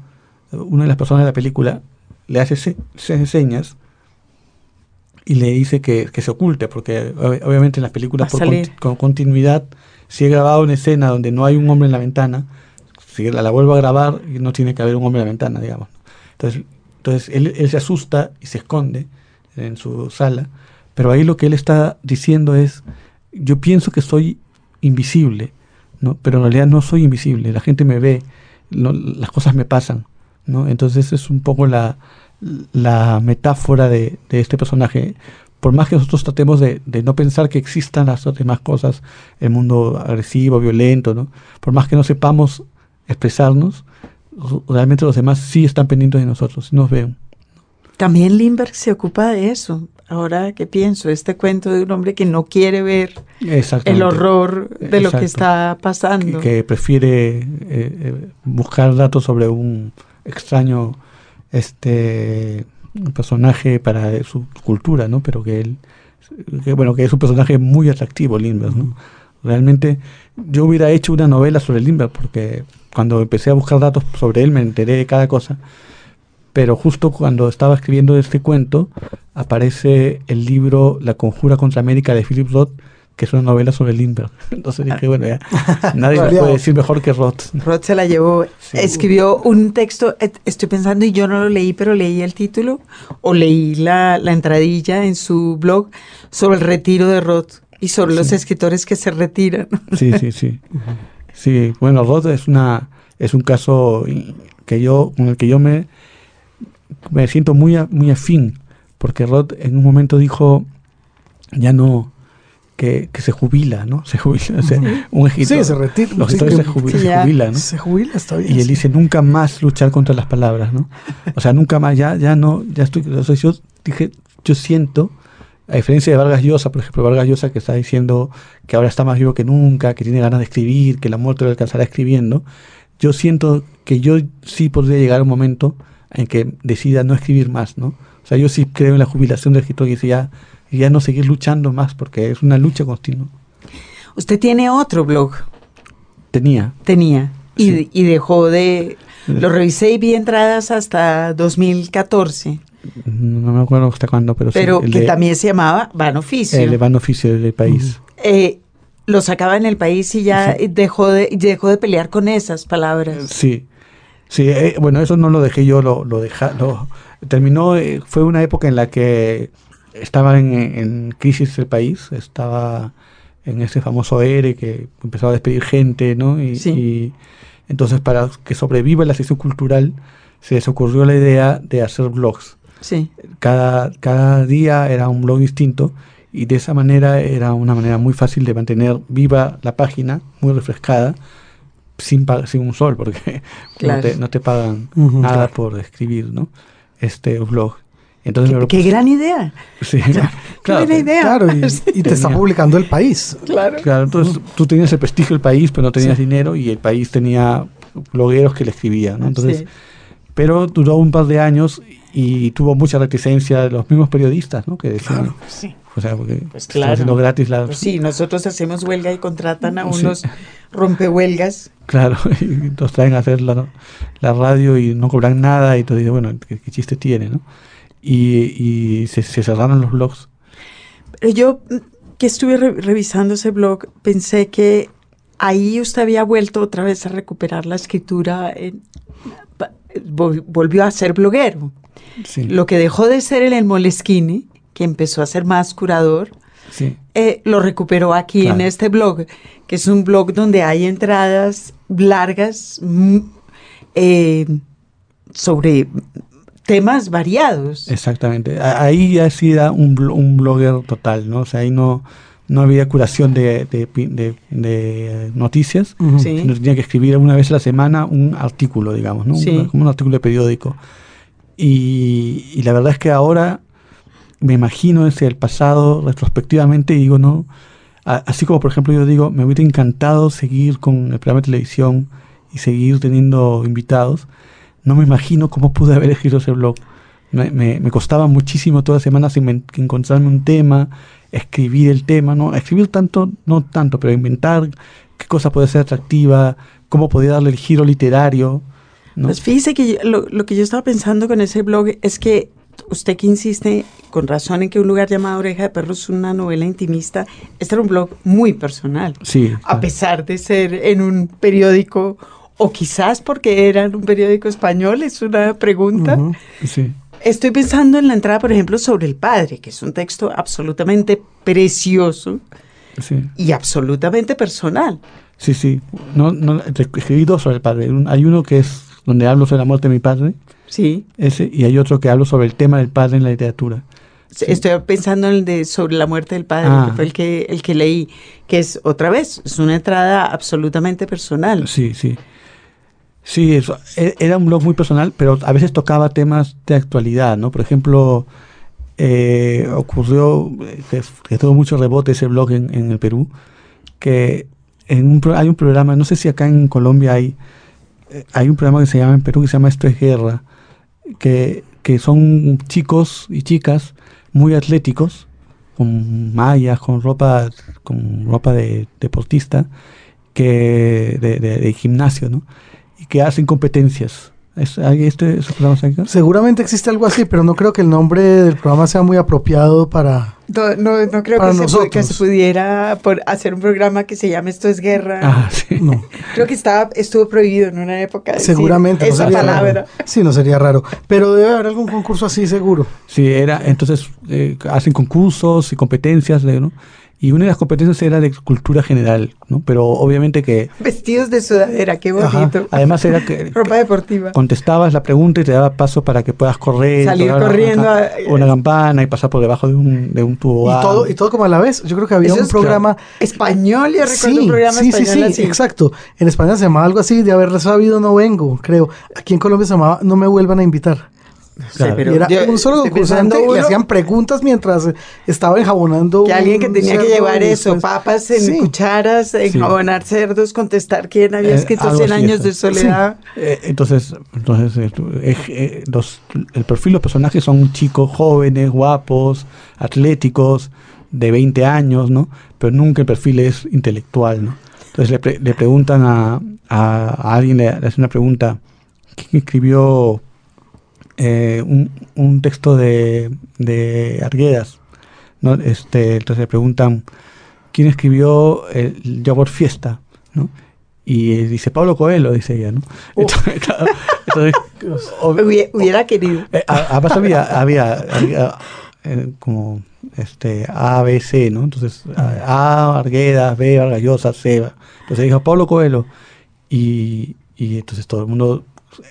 una de las personas de la película, le hace se- se- señas y le dice que, que se oculte, porque ob- obviamente en las películas por conti- con continuidad, si he grabado una escena donde no hay un hombre en la ventana, si la, la vuelvo a grabar, no tiene que haber un hombre en la ventana, digamos. Entonces, entonces él, se asusta y se esconde en su sala, pero ahí lo que él está diciendo es, yo pienso que soy invisible, ¿no? pero en realidad no soy invisible, la gente me ve, las cosas me pasan. ¿no? Entonces es un poco la, la metáfora de, de este personaje. Por más que nosotros tratemos de, de no pensar que existan las demás cosas, el mundo agresivo, violento, ¿no? por más que no sepamos expresarnos, realmente los demás sí están pendientes de nosotros, nos ven. También Lindbergh se ocupa de eso. ahora que pienso, este cuento de un hombre que no quiere ver el horror de lo que Exacto. está pasando. que, que prefiere eh, eh, buscar datos sobre un extraño este personaje para su cultura, ¿no? Pero que él, que, bueno, que es un personaje muy atractivo, Lindbergh, ¿no? Realmente yo hubiera hecho una novela sobre Lindbergh porque cuando empecé a buscar datos sobre él me enteré de cada cosa. Pero justo cuando estaba escribiendo este cuento aparece el libro La conjura contra América de Philip Roth, que es una novela sobre Lindbergh. Entonces dije, bueno, ya, nadie lo puede decir mejor que Roth. Roth se la llevó, Sí. escribió un texto, estoy pensando y yo no lo leí, pero leí el título o leí la, la entradilla en su blog sobre el retiro de Roth y sobre los escritores que se retiran. Sí, sí, sí. Sí, bueno, Roth es una es un caso que yo con el que yo me me siento muy a- muy afín porque Roth en un momento dijo ya no que, que se jubila, ¿no? Se jubila, o sea, un escritor. Sí, se retira. Los escritores se, jubi- sí, se jubilan, ¿no? Se jubila, está bien. Y él sí. dice nunca más luchar contra las palabras, ¿no? O sea, nunca más, ya, ya no, ya estoy, o sea, yo dije, yo siento, a diferencia de Vargas Llosa, por ejemplo, Vargas Llosa que está diciendo que ahora está más vivo que nunca, que tiene ganas de escribir, que la muerte lo alcanzará escribiendo, yo siento que yo sí podría llegar a un momento en que decida no escribir más, ¿no? O sea, yo sí creo en la jubilación del escritor y ya, ya no seguir luchando más porque es una lucha continua. Usted tiene otro blog, Tenía. tenía, y, Sí. y dejó de... Lo revisé y vi entradas hasta 2014, No me acuerdo hasta cuándo, pero, pero sí. que de- también se llamaba Van Oficio. El Van Oficio del país. Eh, lo sacaba en el país y ya dejó, de, dejó de pelear con esas palabras. Sí, sí, eh, bueno, eso no lo dejé yo, lo, lo deja, lo terminó, eh, fue una época en la que estaba en, en crisis el país, estaba en ese famoso ERE que empezaba a despedir gente, ¿no? Y, Sí. y entonces para que sobreviva la sección cultural se les ocurrió la idea de hacer blogs. Sí. Cada, cada día era un blog distinto y de esa manera era una manera muy fácil de mantener viva la página, muy refrescada, sin, sin un sol, porque Claro. no, te, no te pagan Ujú, nada claro. por escribir, ¿no? Este blog. Entonces Qué, qué gran idea. Sí, Qué buena idea. Claro, y, y te está publicando el país. Claro. Claro, entonces tú tenías el prestigio del país, pero no tenías Sí. dinero y el país tenía blogueros que le escribían, ¿no? Entonces, Sí. pero duró un par de años y tuvo mucha reticencia de los mismos periodistas, ¿no? Que decían, Claro. Sí. o sea, porque Pues claro. haciendo gratis la... Pues sí, nosotros hacemos huelga y contratan a Sí. unos rompehuelgas. Claro, y nos traen a hacer la, la radio y no cobran nada y todo, y bueno, ¿qué, qué chiste tiene, no? Y, y se, se cerraron los blogs. Pero yo mm, que estuve re- revisando ese blog, pensé que ahí usted había vuelto otra vez a recuperar la escritura, en- vol- volvió a ser bloguero. Sí, Lo que dejó de ser en el Moleskine, que empezó a ser más curador, sí, eh, lo recuperó aquí en este blog, que es un blog donde hay entradas largas mm, eh, sobre temas variados. exactamente. Ahí ya sí era un, un blogger total, ¿no? O sea, ahí no, no había curación de, de, pi- de- de noticias. Sí. sino tenía que escribir una vez a la semana un artículo, digamos, ¿no? Sí. Como un artículo de periódico. Y, y la verdad es que ahora me imagino ese el pasado retrospectivamente y digo, no, a- así como por ejemplo yo digo, me hubiera encantado seguir con el programa de televisión y seguir teniendo invitados, no me imagino cómo pude haber escrito ese blog. Me, me- me costaba muchísimo todas las semanas encontrarme un tema, escribir el tema, ¿no? Escribir tanto, no tanto, pero inventar qué cosa puede ser atractiva, cómo podía darle el giro literario, ¿no? Pues fíjese que yo- lo, lo que yo estaba pensando con ese blog es que usted que insiste con razón en que un lugar llamado Oreja de Perro es una novela intimista, este era un blog muy personal. sí, A pesar de ser en un periódico, o quizás porque era en un periódico español, es una pregunta. Ujú. sí, Estoy pensando en la entrada, por ejemplo, sobre el padre, que es un texto absolutamente precioso sí. y absolutamente personal. Sí, sí. No, no, escribí dos sobre el padre. Hay uno que es donde hablo sobre la muerte de mi padre, Sí. ese, y hay otro que hablo sobre el tema del padre en la literatura. Sí. Estoy pensando en el de sobre la muerte del padre, Ah. que fue el que, el que leí, que es otra vez, es una entrada absolutamente personal. Sí, sí. Sí, eso, e- era un blog muy personal, pero a veces tocaba temas de actualidad, ¿no? Por ejemplo, eh, ocurrió, que, que tuvo mucho rebote ese blog en, en el Perú, que en un, hay un programa, no sé si acá en Colombia hay, hay un programa que se llama en Perú que se llama Esto es Guerra, que, que son chicos y chicas muy atléticos, con mallas, con ropa, con ropa de deportista, que de, de- de gimnasio, ¿no? Y que hacen competencias. ¿Es, ¿Hay este, esos programas acá? Seguramente existe algo así, pero no creo que el nombre del programa sea muy apropiado para... No, no, no creo Para que se, que pudiera por hacer un programa que se llame Esto es Guerra. Ah, sí. No, Creo que estaba, estuvo prohibido en una época. decir seguramente. no Esa sería palabra. raro. Sí, no sería raro. Pero debe haber algún concurso así, seguro. Sí, era, entonces eh, hacen concursos y competencias, ¿no? Y una de las competencias era de cultura general, ¿no? Pero obviamente que, Vestidos de sudadera, qué Ajá. bonito. además era que Ropa deportiva. contestabas la pregunta y te daba paso para que puedas correr, Salir una- corriendo a- una campana y pasar por debajo de un, de un tubo. Y todo, y todo como a la vez. Yo creo que había Eso un es programa... Español, yo recuerdo un Sí, programa sí, sí, español sí, así. exacto. En España se llamaba algo así, de haber sabido no vengo, creo. Aquí en Colombia se llamaba No me vuelvan a invitar. Claro. pero y era yo un solo concursante pensando y le hacían preguntas mientras eh, estaba enjabonando. Que alguien que tenía que llevar eso, después- papas en Sí. cucharas, enjabonar cerdos, contestar quién había Eh, escrito algo 100 así años es. de soledad. Eh, entonces, entonces eh, eh, eh, los- el perfil de los personajes son chicos jóvenes, guapos, atléticos, de 20 años, ¿no? Pero nunca el perfil es intelectual, ¿no? Entonces le, pre- le preguntan a, a- a alguien, le, le hacen una pregunta, ¿quién escribió eh, un, un texto de, de Arguedas? ¿no? Este, entonces le preguntan, ¿quién escribió el Yabor Fiesta? ¿no? Y eh, dice Pablo Coelho, dice ella, ¿no? Entonces, entonces, Hubiera querido. eh, además había, había, había, eh, como este A, B, C, ¿no? Entonces A, Arguedas, B, Vargas Llosa, C. Entonces dijo Pablo Coelho. Y, y entonces todo el mundo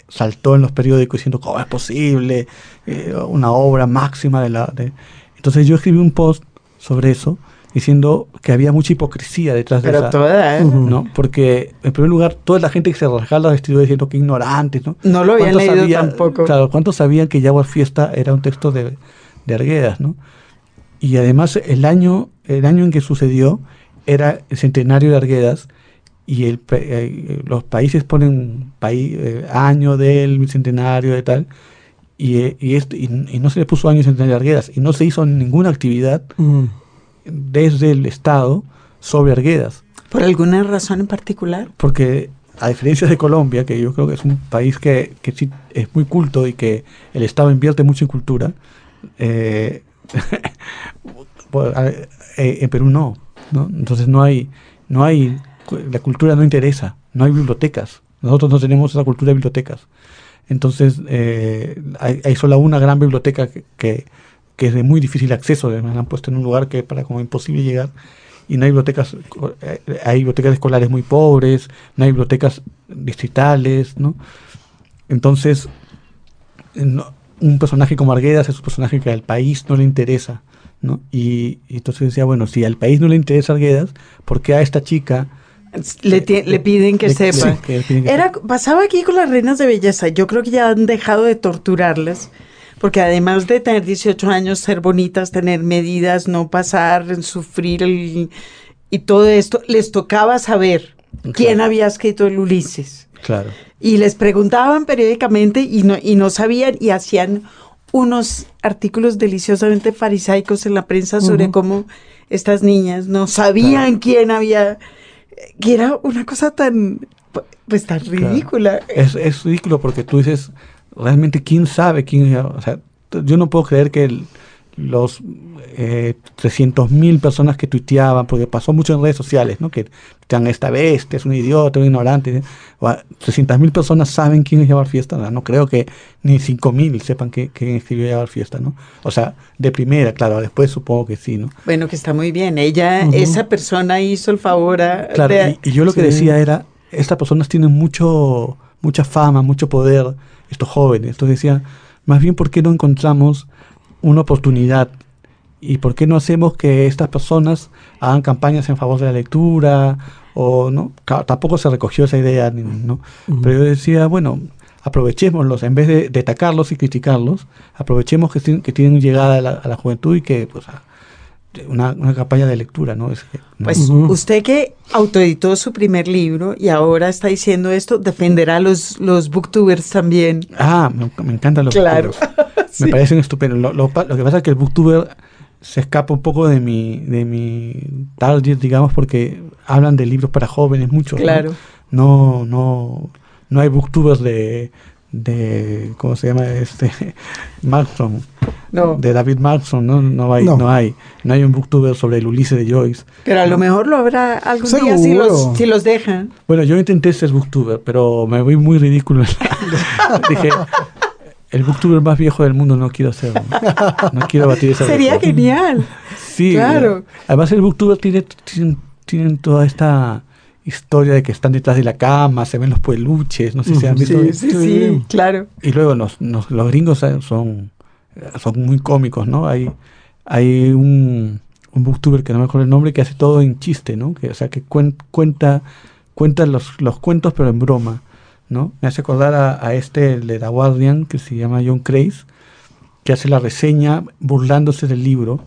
saltó en los periódicos diciendo cómo es posible, Eh, una obra máxima de la... de-". Entonces yo escribí un post sobre eso diciendo que había mucha hipocresía detrás de Pero esa... toda, ¿eh? ¿no? Porque, en primer lugar, toda la gente que se rasgaba los vestidos diciendo que ignorantes, ¿no? No lo habían ¿Cuántos leído sabían- tampoco. Claro, ¿cuántos sabían que Jaguar Fiesta era un texto de, de Arguedas, ¿no? Y además, el año, el año en que sucedió era el centenario de Arguedas y el, eh, los países ponen paí- eh, año del bicentenario de tal y, eh, y, esto, y, y no se le puso año centenario de Arguedas y no se hizo ninguna actividad Mm. desde el Estado sobre Arguedas. ¿Por alguna razón en particular? Porque a diferencia de Colombia, que yo creo que es un país que, que sí es muy culto y que el Estado invierte mucho en cultura, eh, eh, en Perú no, ¿no? Entonces no hay, no hay, la cultura no interesa, no hay bibliotecas. Nosotros no tenemos esa cultura de bibliotecas. Entonces eh, hay, hay solo una gran biblioteca que, que, es de muy difícil acceso, además la han puesto en un lugar que para como imposible llegar y no hay bibliotecas, eh, hay bibliotecas escolares muy pobres, no hay bibliotecas distritales, ¿no? Entonces, eh, no- un personaje como Arguedas es un personaje que al país no le interesa, ¿no? Y, y entonces decía, bueno, si al país no le interesa Arguedas, ¿por qué a esta chica Le, piden que le- sepa. sí, que Era, pasaba aquí con las reinas de belleza. Yo creo que ya han dejado de torturarlas. Porque además de tener 18 años, ser bonitas, tener medidas, no pasar, sufrir el- y todo esto, les tocaba saber quién había escrito el Ulises. Claro. Y les preguntaban periódicamente y no, y no sabían y hacían unos artículos deliciosamente farisaicos en la prensa sobre cómo estas niñas no sabían quién había, que era una cosa tan, pues tan ridícula. Es, es ridículo porque tú dices, realmente, ¿quién sabe quién? O sea, yo no puedo creer que el- los eh, 300.000 personas que tuiteaban, porque pasó mucho en redes sociales, ¿no? Que tuitean esta bestia, es un idiota, un ignorante. ¿eh? O a- 300.000 personas saben quién es Llevar Fiesta. No, No creo que ni 5.000 sepan que- quién escribió Llevar Fiesta, ¿no? O sea, de primera, claro, después supongo que sí, ¿no? Bueno, que está muy bien. Ella, esa persona hizo el favor a... Claro, de- y, y yo lo que Sí. decía era, estas personas tienen mucho, mucha fama, mucho poder, estos jóvenes. Entonces decía, más bien, ¿por qué no encontramos una oportunidad? ¿Y por qué no hacemos que estas personas hagan campañas en favor de la lectura? O no, tampoco se recogió esa idea, ¿no? Pero yo decía, bueno, aprovechémoslos, en vez de, de atacarlos y criticarlos, aprovechemos que, tienen- que tienen llegada a la, a la juventud y que, pues, a- una, una campaña de lectura, ¿no? Es que, ¿no? Pues usted que autoeditó su primer libro y ahora está diciendo esto, defenderá a los, los booktubers también. Ah, me, me encantan los Claro. booktubers. Me parecen estupendos. Lo, lo pa- lo que pasa es que el booktuber se escapa un poco de mi, de mi target, digamos, porque hablan de libros para jóvenes mucho. ¿no? Claro. No, no, no hay booktubers de, de ¿cómo se llama este? Markson, No, de David Markson, no, no hay, No. no. hay, no hay un booktuber sobre el Ulises de Joyce. pero a lo mejor lo habrá algún día si Seguro. los, si los dejan. Bueno, yo intenté ser booktuber, pero me voy muy ridículo. Dije, el booktuber más viejo del mundo no quiero ser. No, quiero batir esa Sería genial. Sí, Claro. Además, el booktuber tiene, tienen, tienen toda esta historia de que están detrás de la cama, se ven los peluches, no sé si han visto. Sí, sí, sí, claro. Y luego los, los, los gringos eh, son, son muy cómicos, ¿no? Hay, hay un, un booktuber que no me acuerdo el nombre que hace todo en chiste, ¿no? Que, o sea, que cuen- cuenta, cuenta los, los cuentos pero en broma, ¿no? Me hace acordar a, a este, el de The Guardian, que se llama John Craze, que hace la reseña burlándose del libro,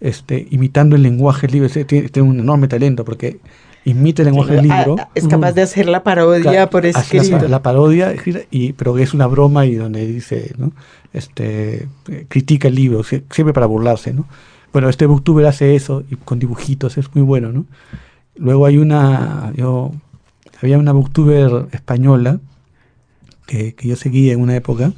este, imitando el lenguaje del libro. Ese Tiene, tiene un enorme talento porque imita el lenguaje del libro. Ah, ah, es capaz de hacer la parodia Claro, por escrito. La, la parodia, y, pero que es una broma y donde dice, ¿no? Este, critica el libro, sie- siempre para burlarse, ¿no? Bueno, este booktuber hace eso y con dibujitos, es muy bueno, ¿no? Luego hay una, yo, había una booktuber española que, que yo seguía en una época,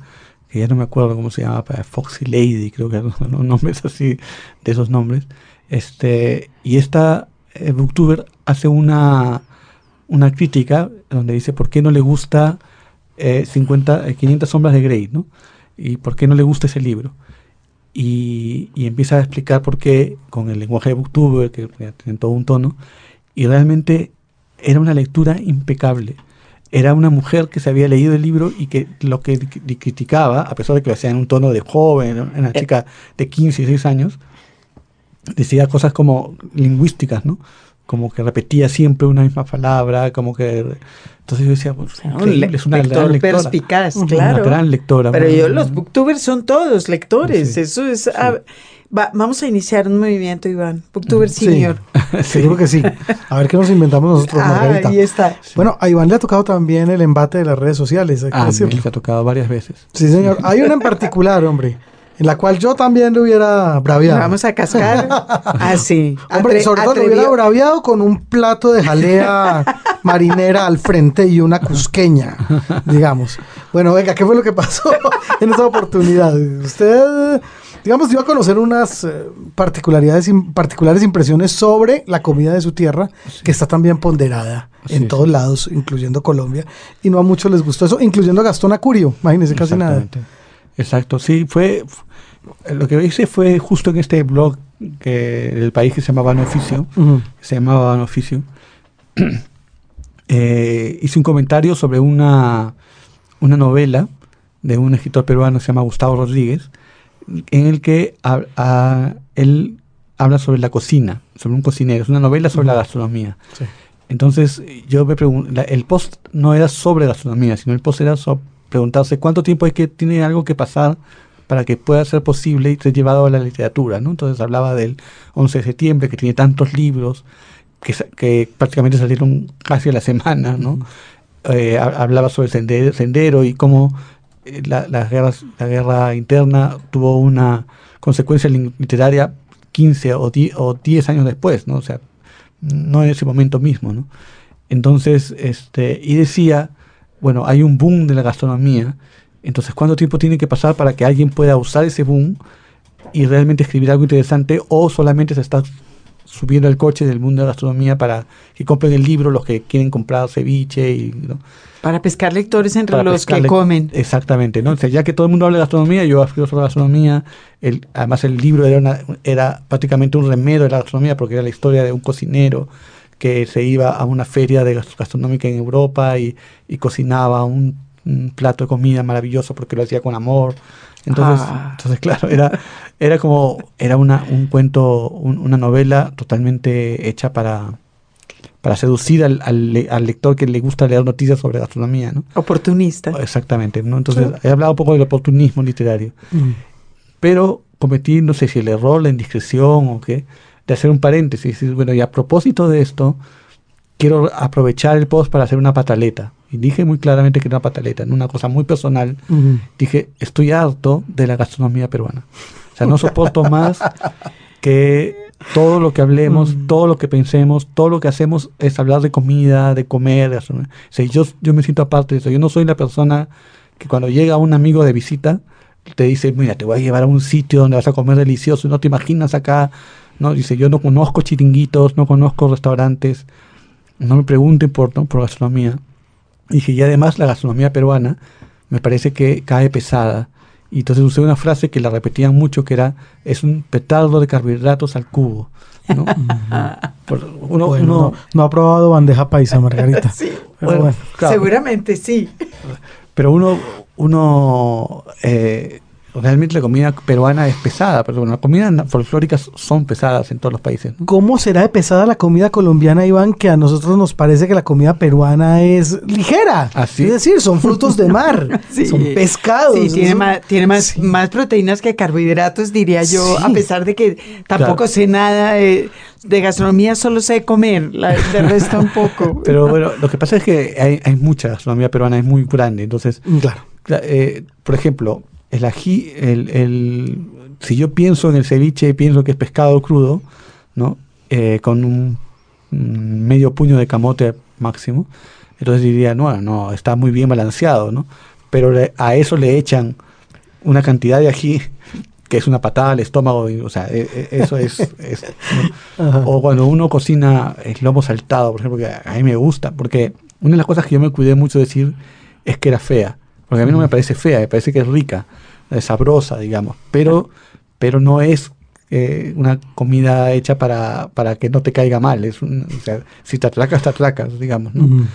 que ya no me acuerdo cómo se llama, para Foxy Lady, creo que eran nombres así, de esos nombres. Este, y esta eh, booktuber hace una, una crítica donde dice por qué no le gusta eh, 50, eh, 500 sombras de Grey, ¿no? Y por qué no le gusta ese libro. Y, y empieza a explicar por qué con el lenguaje de booktuber, que tiene todo un tono, y realmente era una lectura impecable. Era una mujer que se había leído el libro y que lo que cri- criticaba, a pesar de que lo hacía en un tono de joven, una chica de 15 y 16 años, decía cosas como lingüísticas, ¿no? Como que repetía siempre una misma palabra, como que... Entonces yo decía, pues, Un le- es una lector gran lectora. perspicaz, Una claro. gran lectora. Pero una- yo, los booktubers son todos lectores. Sí. Eso es. ah, va- vamos a iniciar un movimiento, Iván. Booktuber Sí. senior. Seguro que sí. A ver qué nos inventamos nosotros, Ah, ahí está. Bueno, a Iván le ha tocado también el embate de las redes sociales. hay que Ah, decirlo. les ha tocado varias veces. Sí, señor. Hay una en particular, hombre, en la cual yo también le hubiera braviado. Vamos a cascar. Así. Hombre, sobre todo le hubiera braviado con un plato de jalea marinera al frente y una cusqueña, digamos. Bueno, venga, ¿qué fue lo que pasó en esta oportunidad? Usted, digamos, dio a conocer unas eh, particularidades, particulares impresiones sobre la comida de su tierra, que está también ponderada en todos lados, incluyendo Colombia, y no a muchos les gustó eso, incluyendo a Gastón Acurio, imagínense casi nada. Exacto, sí, fue lo que hice fue justo en este blog que del país que se llamaba No Oficio, Ujú. se llamaba No Oficio, eh, hice un comentario sobre una, una novela de un escritor peruano que se llama Gustavo Rodríguez, en el que hab- a- él habla sobre la cocina, sobre un cocinero, es una novela sobre la gastronomía. Sí. Entonces yo me pregunto, el post no era sobre gastronomía, sino el post era sobre preguntarse cuánto tiempo hay que tiene algo que pasar para que pueda ser posible y ser llevado a la literatura, ¿no? Entonces hablaba del 11 de septiembre, que tiene tantos libros, que, que prácticamente salieron casi a la semana, ¿no? Eh, ha- hablaba sobre el sendero, sendero y cómo eh, la, las guerras- la guerra interna tuvo una consecuencia literaria 15 o 10, o 10 años después, ¿no? O sea, no en ese momento mismo, ¿no? Entonces, este, y decía, bueno, hay un boom de la gastronomía, entonces, ¿cuánto tiempo tiene que pasar para que alguien pueda usar ese boom y realmente escribir algo interesante o solamente se está subiendo el coche del mundo de la gastronomía para que compren el libro los que quieren comprar ceviche y ¿no? Para pescar lectores entre para los que comen. Exactamente, ¿no? O sea, ya que todo el mundo habla de gastronomía, yo escribo sobre gastronomía. El, además, el libro era, una- era prácticamente un remedio de la gastronomía porque era la historia de un cocinero que se iba a una feria de gast- gastronómica en Europa y, y cocinaba un, un plato de comida maravilloso porque lo hacía con amor. Entonces, Ah. entonces claro, era, era como, era una, un cuento, un- una novela totalmente hecha para, para seducir al, al, le- al lector que le gusta leer noticias sobre gastronomía, ¿no? Oportunista. Exactamente, ¿no? Entonces, he hablado un poco del oportunismo literario, Mm. pero cometí, no sé si el error, la indiscreción o qué, de hacer un paréntesis bueno, y a propósito de esto, quiero aprovechar el post para hacer una pataleta. Y dije muy claramente que era una pataleta, ¿no? una cosa muy personal. Mm. Dije, estoy harto de la gastronomía peruana. O sea, no soporto más que todo lo que hablemos, todo lo que pensemos, todo lo que hacemos es hablar de comida, de comer. de. O sea, yo, yo me siento aparte de eso. Yo no soy la persona que cuando llega un amigo de visita te dice, mira, te voy a llevar a un sitio donde vas a comer delicioso, no te imaginas acá. No, dice, yo no conozco chiringuitos, no conozco restaurantes, no me pregunten por, ¿no? por gastronomía. Y dije, y además la gastronomía peruana me parece que cae pesada. Y entonces usé una frase que la repetían mucho, que era, es un petardo de carbohidratos al cubo. ¿no? Uno, Bueno, uno- no, no ha probado bandeja paisa, Margarita. Sí, bueno, bueno. claro, seguramente sí. pero uno, uno eh, realmente la comida peruana es pesada, pero bueno, las comidas folclóricas son pesadas en todos los países. ¿no? ¿Cómo será de pesada la comida colombiana, Iván, que a nosotros nos parece que la comida peruana es ligera? ¿Ah, sí? Es decir, son frutos de mar, Sí. son pescados. Sí, tiene, más, tiene más, Sí. más proteínas que carbohidratos, diría yo, Sí. a pesar de que tampoco Claro. sé nada de, de gastronomía, solo sé comer, la, de resto un poco. Pero bueno, lo que pasa es que hay, hay mucha gastronomía peruana, es muy grande, entonces Claro. Cla- eh, por ejemplo, el ají, el, el- si yo pienso en el ceviche, pienso que es pescado crudo, ¿no? Eh, con un, un medio puño de camote máximo, entonces diría, no, no, está muy bien balanceado, ¿no? Pero le- a eso le echan una cantidad de ají que es una patada al estómago, y, o sea, e- e- eso es... es, ¿no? Ajá. O cuando uno cocina el lomo saltado, por ejemplo, que a mí me gusta, porque una de las cosas que yo me cuidé mucho de decir es que era fea, porque a mí no me parece fea, me parece que es rica, es sabrosa, digamos, pero, pero no es eh, una comida hecha para, para que no te caiga mal, es un- o sea, si te atracas, te atracas, digamos, ¿no?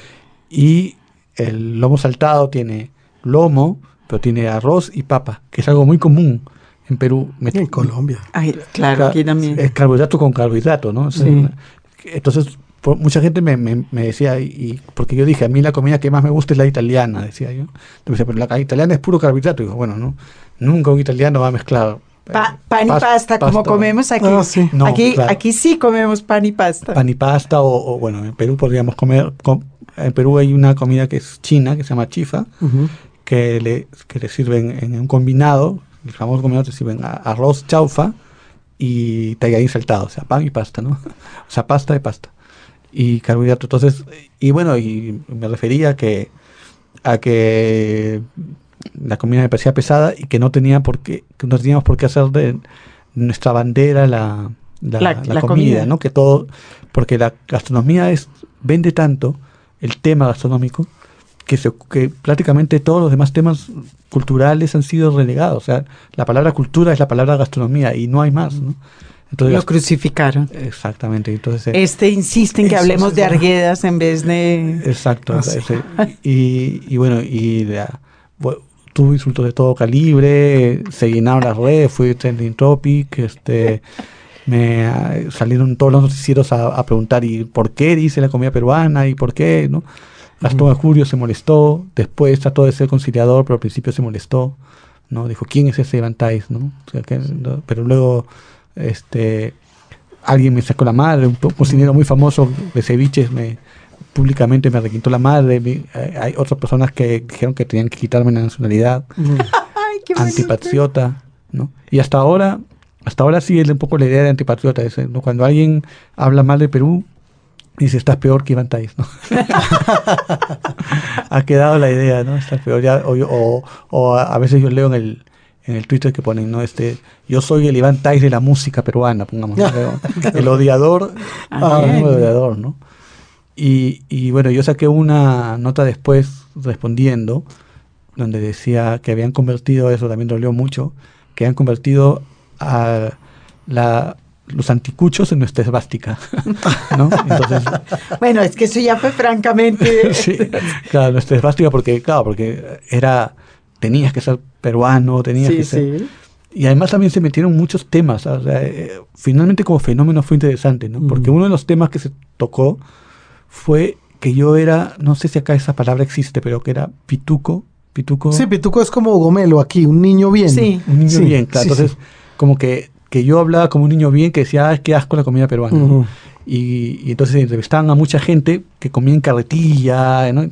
Y el lomo saltado tiene lomo, pero tiene arroz y papa, que es algo muy común en Perú. Me- En Colombia. Ay, claro, aquí también. es carbohidrato con carbohidrato, ¿no? Sí. Entonces, por- mucha gente me, me- me decía, y, y- porque yo dije, a mí la comida que más me gusta es la italiana, decía yo. Entonces, pero la italiana es puro carbohidrato. Y digo, bueno, no, nunca un italiano va a mezclar. eh, Pa- pan y pas- pasta, como pasta, comemos aquí. Ah, sí. No, aquí, claro. aquí sí comemos pan y pasta. Pan y pasta, o, o, bueno, en Perú podríamos comer. com- en Perú hay una comida que es china, que se llama chifa, que le, que le sirven en un combinado, el famoso combinado te sirven a- arroz chaufa y tallarín saltado, o sea, pan y pasta, ¿no? O sea, pasta y pasta. Y carbohidrato. Entonces, y bueno, y me refería a que, a que la comida me parecía pesada y que no tenía por qué, que no teníamos por qué hacer de nuestra bandera la, la, La- la la comida, comida. ¿no? Que todo, porque la gastronomía es, vende tanto, el tema gastronómico, que, se, que prácticamente todos los demás temas culturales han sido relegados. O sea, la palabra cultura es la palabra gastronomía y no hay más, ¿no? Entonces, Lo crucificaron. exactamente. Entonces, eh, Este insiste en que hablemos de arguedas en vez de... Exacto. Ah, sí. y, y bueno, y la- bu- tuve insultos de todo calibre, se llenaron las redes, fui trending topic, este, me salieron todos los noticieros a, a preguntar y por qué dice la comida peruana y por qué, ¿no? Gastón Ajurio se molestó, después trató de ser conciliador, pero al principio se molestó, ¿no? Dijo, ¿quién es ese Iván Tais, no? O sea, que- no, Pero luego, este, alguien me sacó la madre, un cocinero muy famoso de ceviches me públicamente me requintó la madre, mi- eh, hay otras personas que dijeron que tenían que quitarme la nacionalidad, Ujú. Ay, qué bonito. antipatriota, ¿no? Y hasta ahora, hasta ahora sí es un poco la idea de antipatriota, es, ¿no? cuando alguien habla mal de Perú, dice, estás peor que Iván Tais, ¿no? ha quedado la idea, ¿no? Estás peor ya, o, yo- o- o a a veces yo leo en el en el Twitter que ponen, ¿no? Este, yo soy el Iván Tais de la música peruana, pongamos, el odiador, Ah, ah, el odiador, ¿no? Y, y bueno, yo saqué una nota después respondiendo, donde decía que habían convertido, eso también dolió mucho, que habían convertido a la, los anticuchos en nuestra esvástica, ¿no? Entonces, Bueno, es que eso ya fue francamente... sí, claro, nuestra esvástica porque, claro, porque era, tenías que ser peruano, tenías sí, que ser... sí. y además también se metieron muchos temas. O sea, eh, finalmente como fenómeno fue interesante, ¿no? Porque uno de los temas que se tocó fue que yo era, no sé si acá esa palabra existe, pero que era pituco. Pituco. Sí, Pituco es como Gomelo aquí, un niño bien. Sí. Un niño Sí, bien, claro. sí, Entonces, como que, que yo hablaba como un niño bien que decía, ah, qué asco la comida peruana. ¿no? Ujú. y, y entonces entrevistaban a mucha gente que comía en carretilla, ¿no?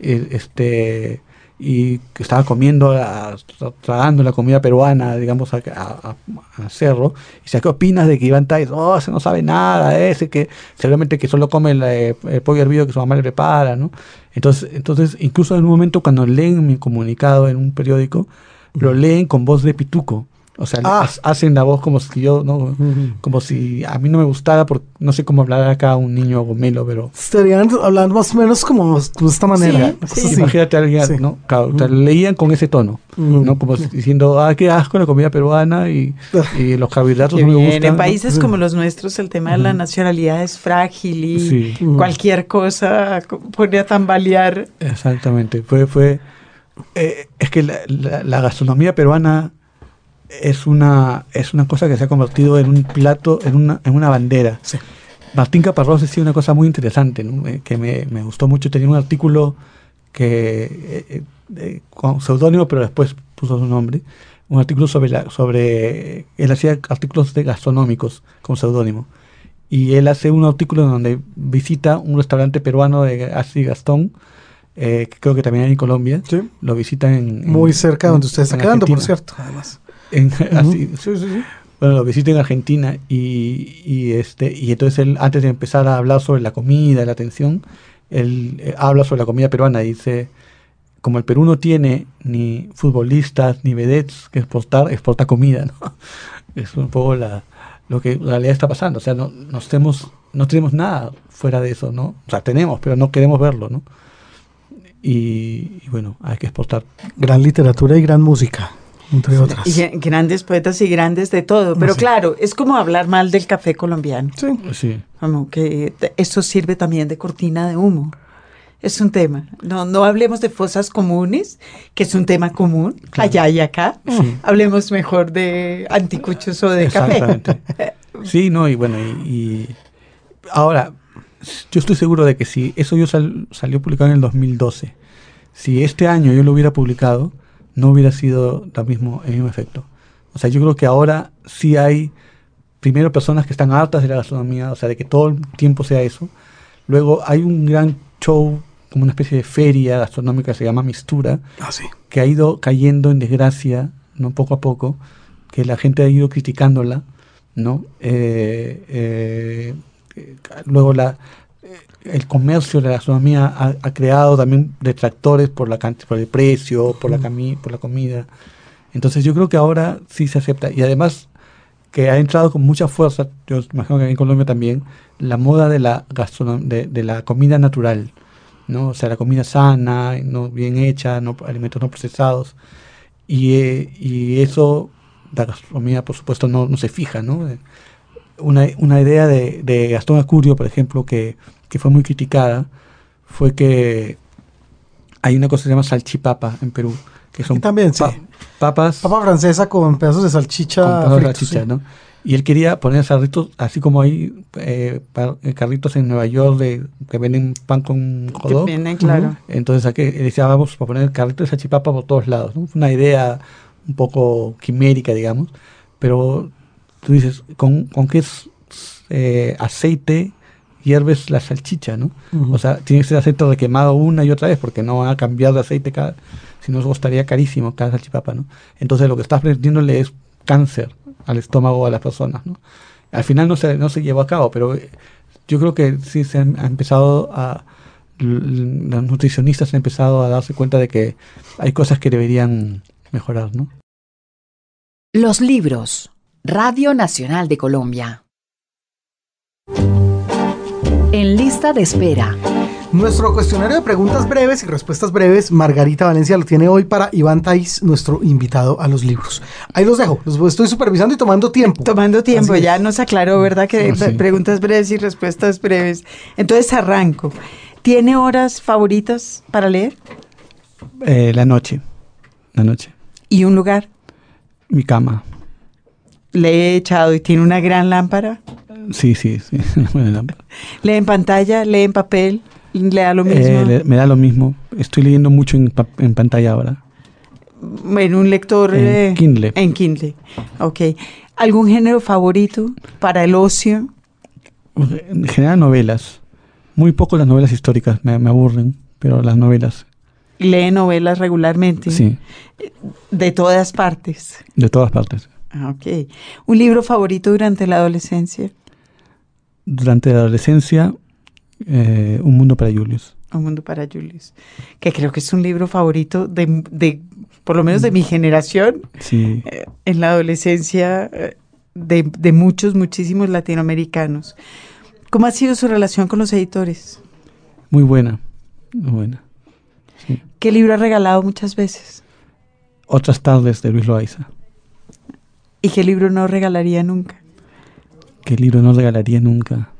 Eh, este y que estaba comiendo, a- tra- tragando la comida peruana, digamos, a, a- a- cerro. Y decía, ¿qué opinas de que Iván Tais? Oh, ese no sabe nada, ese que seguramente que solo come el, eh, el pollo hervido que su mamá le prepara, ¿no? Entonces, entonces, incluso en un momento cuando leen mi comunicado en un periódico, lo leen con voz de pituco. O sea, Ah. ha- hacen la voz como si yo, ¿no? Ujú. como si a mí no me gustara, porque no sé cómo hablar acá un niño gomelo, pero Estarían hablando más o menos como de esta manera. Sí, sí. imagínate a alguien, Sí. ¿no? Claro, te leían con ese tono, Ujú. ¿no? Como diciendo, ah, qué asco la comida peruana y, y los carbohidratos no me gustan. En ¿no? países como los nuestros el tema de la nacionalidad es frágil y cualquier cosa co- pone a tambalear. Exactamente. Fue, fue, eh, es que la, la- la gastronomía peruana es una, es una cosa que se ha convertido en un plato, en una, en una bandera. Sí. Martín Caparrós decía una cosa muy interesante, ¿no? Eh, que me, me gustó mucho. Tenía un artículo que eh, eh, eh, con seudónimo, pero después puso su nombre. Un artículo sobre la, sobre él hacía artículos de gastronómicos con seudónimo. Y él hace un artículo donde visita un restaurante peruano de Así Gastón, eh, que creo que también hay en Colombia. Sí. Lo visita en, en- Muy cerca de donde usted está en quedando, por cierto. Además. En- así, Sí, sí, sí. bueno, lo visita en Argentina y, y, este y entonces él antes de empezar a hablar sobre la comida, la atención, él eh, habla sobre la comida peruana y dice como el Perú no tiene ni futbolistas ni vedettes que exportar, exporta comida, ¿no? Es un poco la, lo que en realidad está pasando, o sea, no, no tenemos no tenemos nada fuera de eso, ¿no? O sea, tenemos, pero no queremos verlo, ¿no? Y, y bueno, hay que exportar. Gran literatura y gran música, entre otras. Y grandes poetas y grandes de todo. Pero Sí. claro, es como hablar mal del café colombiano. Sí. Sí. Como que esto sirve también de cortina de humo. Es un tema. No, no hablemos de fosas comunes, que es un tema común, allá y acá. Sí. Hablemos mejor de anticuchos o de café. Exactamente. Sí, no, y bueno, y, y ahora, yo estoy seguro de que si eso yo sal- salió publicado en el 2012, si este año yo lo hubiera publicado, no hubiera sido lo mismo, el mismo efecto. O sea, yo creo que ahora sí hay, primero, personas que están hartas de la gastronomía, o sea, de que todo el tiempo sea eso. Luego hay un gran show, como una especie de feria gastronómica que se llama Mistura, Ah, sí. que ha ido cayendo en desgracia, ¿no? Poco a poco, que la gente ha ido criticándola, ¿no? Eh, eh, eh, luego la, el comercio la gastronomía ha, ha creado también detractores por la por el precio, por la cami por la comida. Entonces yo creo que ahora sí se acepta y además que ha entrado con mucha fuerza, yo imagino que en Colombia también, la moda de la de, de la comida natural, ¿no? O sea, la comida sana, no bien hecha, no alimentos no procesados. Y, eh, y eso, la gastronomía, por supuesto, no, no se fija, ¿no? Una, una idea de, de Gastón Acurio, por ejemplo, que, que fue muy criticada, fue que hay una cosa que se llama salchipapa en Perú, que son también, sí. papas Papa francesa con pedazos de salchicha. con pedazos de salchicha, sí. ¿no? Y él quería poner carritos, así como hay eh, eh, carritos en Nueva York de, que venden pan con viene, claro. Entonces aquí decía, vamos a poner carritos de salchipapa por todos lados. una idea un poco quimérica, digamos. Pero tú dices, ¿con, con qué eh, aceite hierves la salchicha, no? O sea, tiene que ser aceite requemado una y otra vez porque no van a cambiar de aceite cada... Si no, costaría carísimo cada salchipapa, ¿no? Entonces lo que estás vendiéndole es cáncer al estómago a las personas, ¿no? Al final no se, no se llevó a cabo, pero eh, yo creo que sí se han, ha empezado a... Los nutricionistas han empezado a darse cuenta de que hay cosas que deberían mejorar, ¿no? Los libros. Radio Nacional de Colombia. En lista de espera. Nuestro cuestionario de preguntas breves y respuestas breves, Margarita Valencia lo tiene hoy para Iván Tais, nuestro invitado a los libros. Ahí los dejo, los estoy supervisando y tomando tiempo. Tomando tiempo, Así ya es. nos aclaró, ¿verdad? Que Sí, sí. preguntas breves y respuestas breves. Entonces arranco. ¿Tiene horas favoritas para leer? Eh, la noche, la noche, ¿Y un lugar? mi cama. Le he echado y tiene una gran lámpara. Sí, sí, sí. Buena lámpara. Lee en pantalla, lee en papel, le da lo mismo. Eh, le- me da lo mismo. Estoy leyendo mucho en, en pantalla ahora. en un lector. En eh, Kindle. En Kindle. Ok. ¿Algún género favorito para el ocio? En general novelas. Muy poco las novelas históricas, me, me aburren, pero las novelas, Lee novelas regularmente. sí, De todas partes. de todas partes. Ah, Ok. ¿Un libro favorito durante la adolescencia? Durante la adolescencia, eh, Un mundo para Julius. Un mundo para Julius. Que creo que es un libro favorito de, de por lo menos de mi generación. Sí, eh, en la adolescencia eh, de, de muchos, muchísimos latinoamericanos. ¿Cómo ha sido su relación con los editores? muy buena, muy buena. Sí. ¿Qué libro ha regalado muchas veces? Otras tardes de Luis Loaiza. ¿Y qué libro no regalaría nunca? ¿Qué libro no regalaría nunca?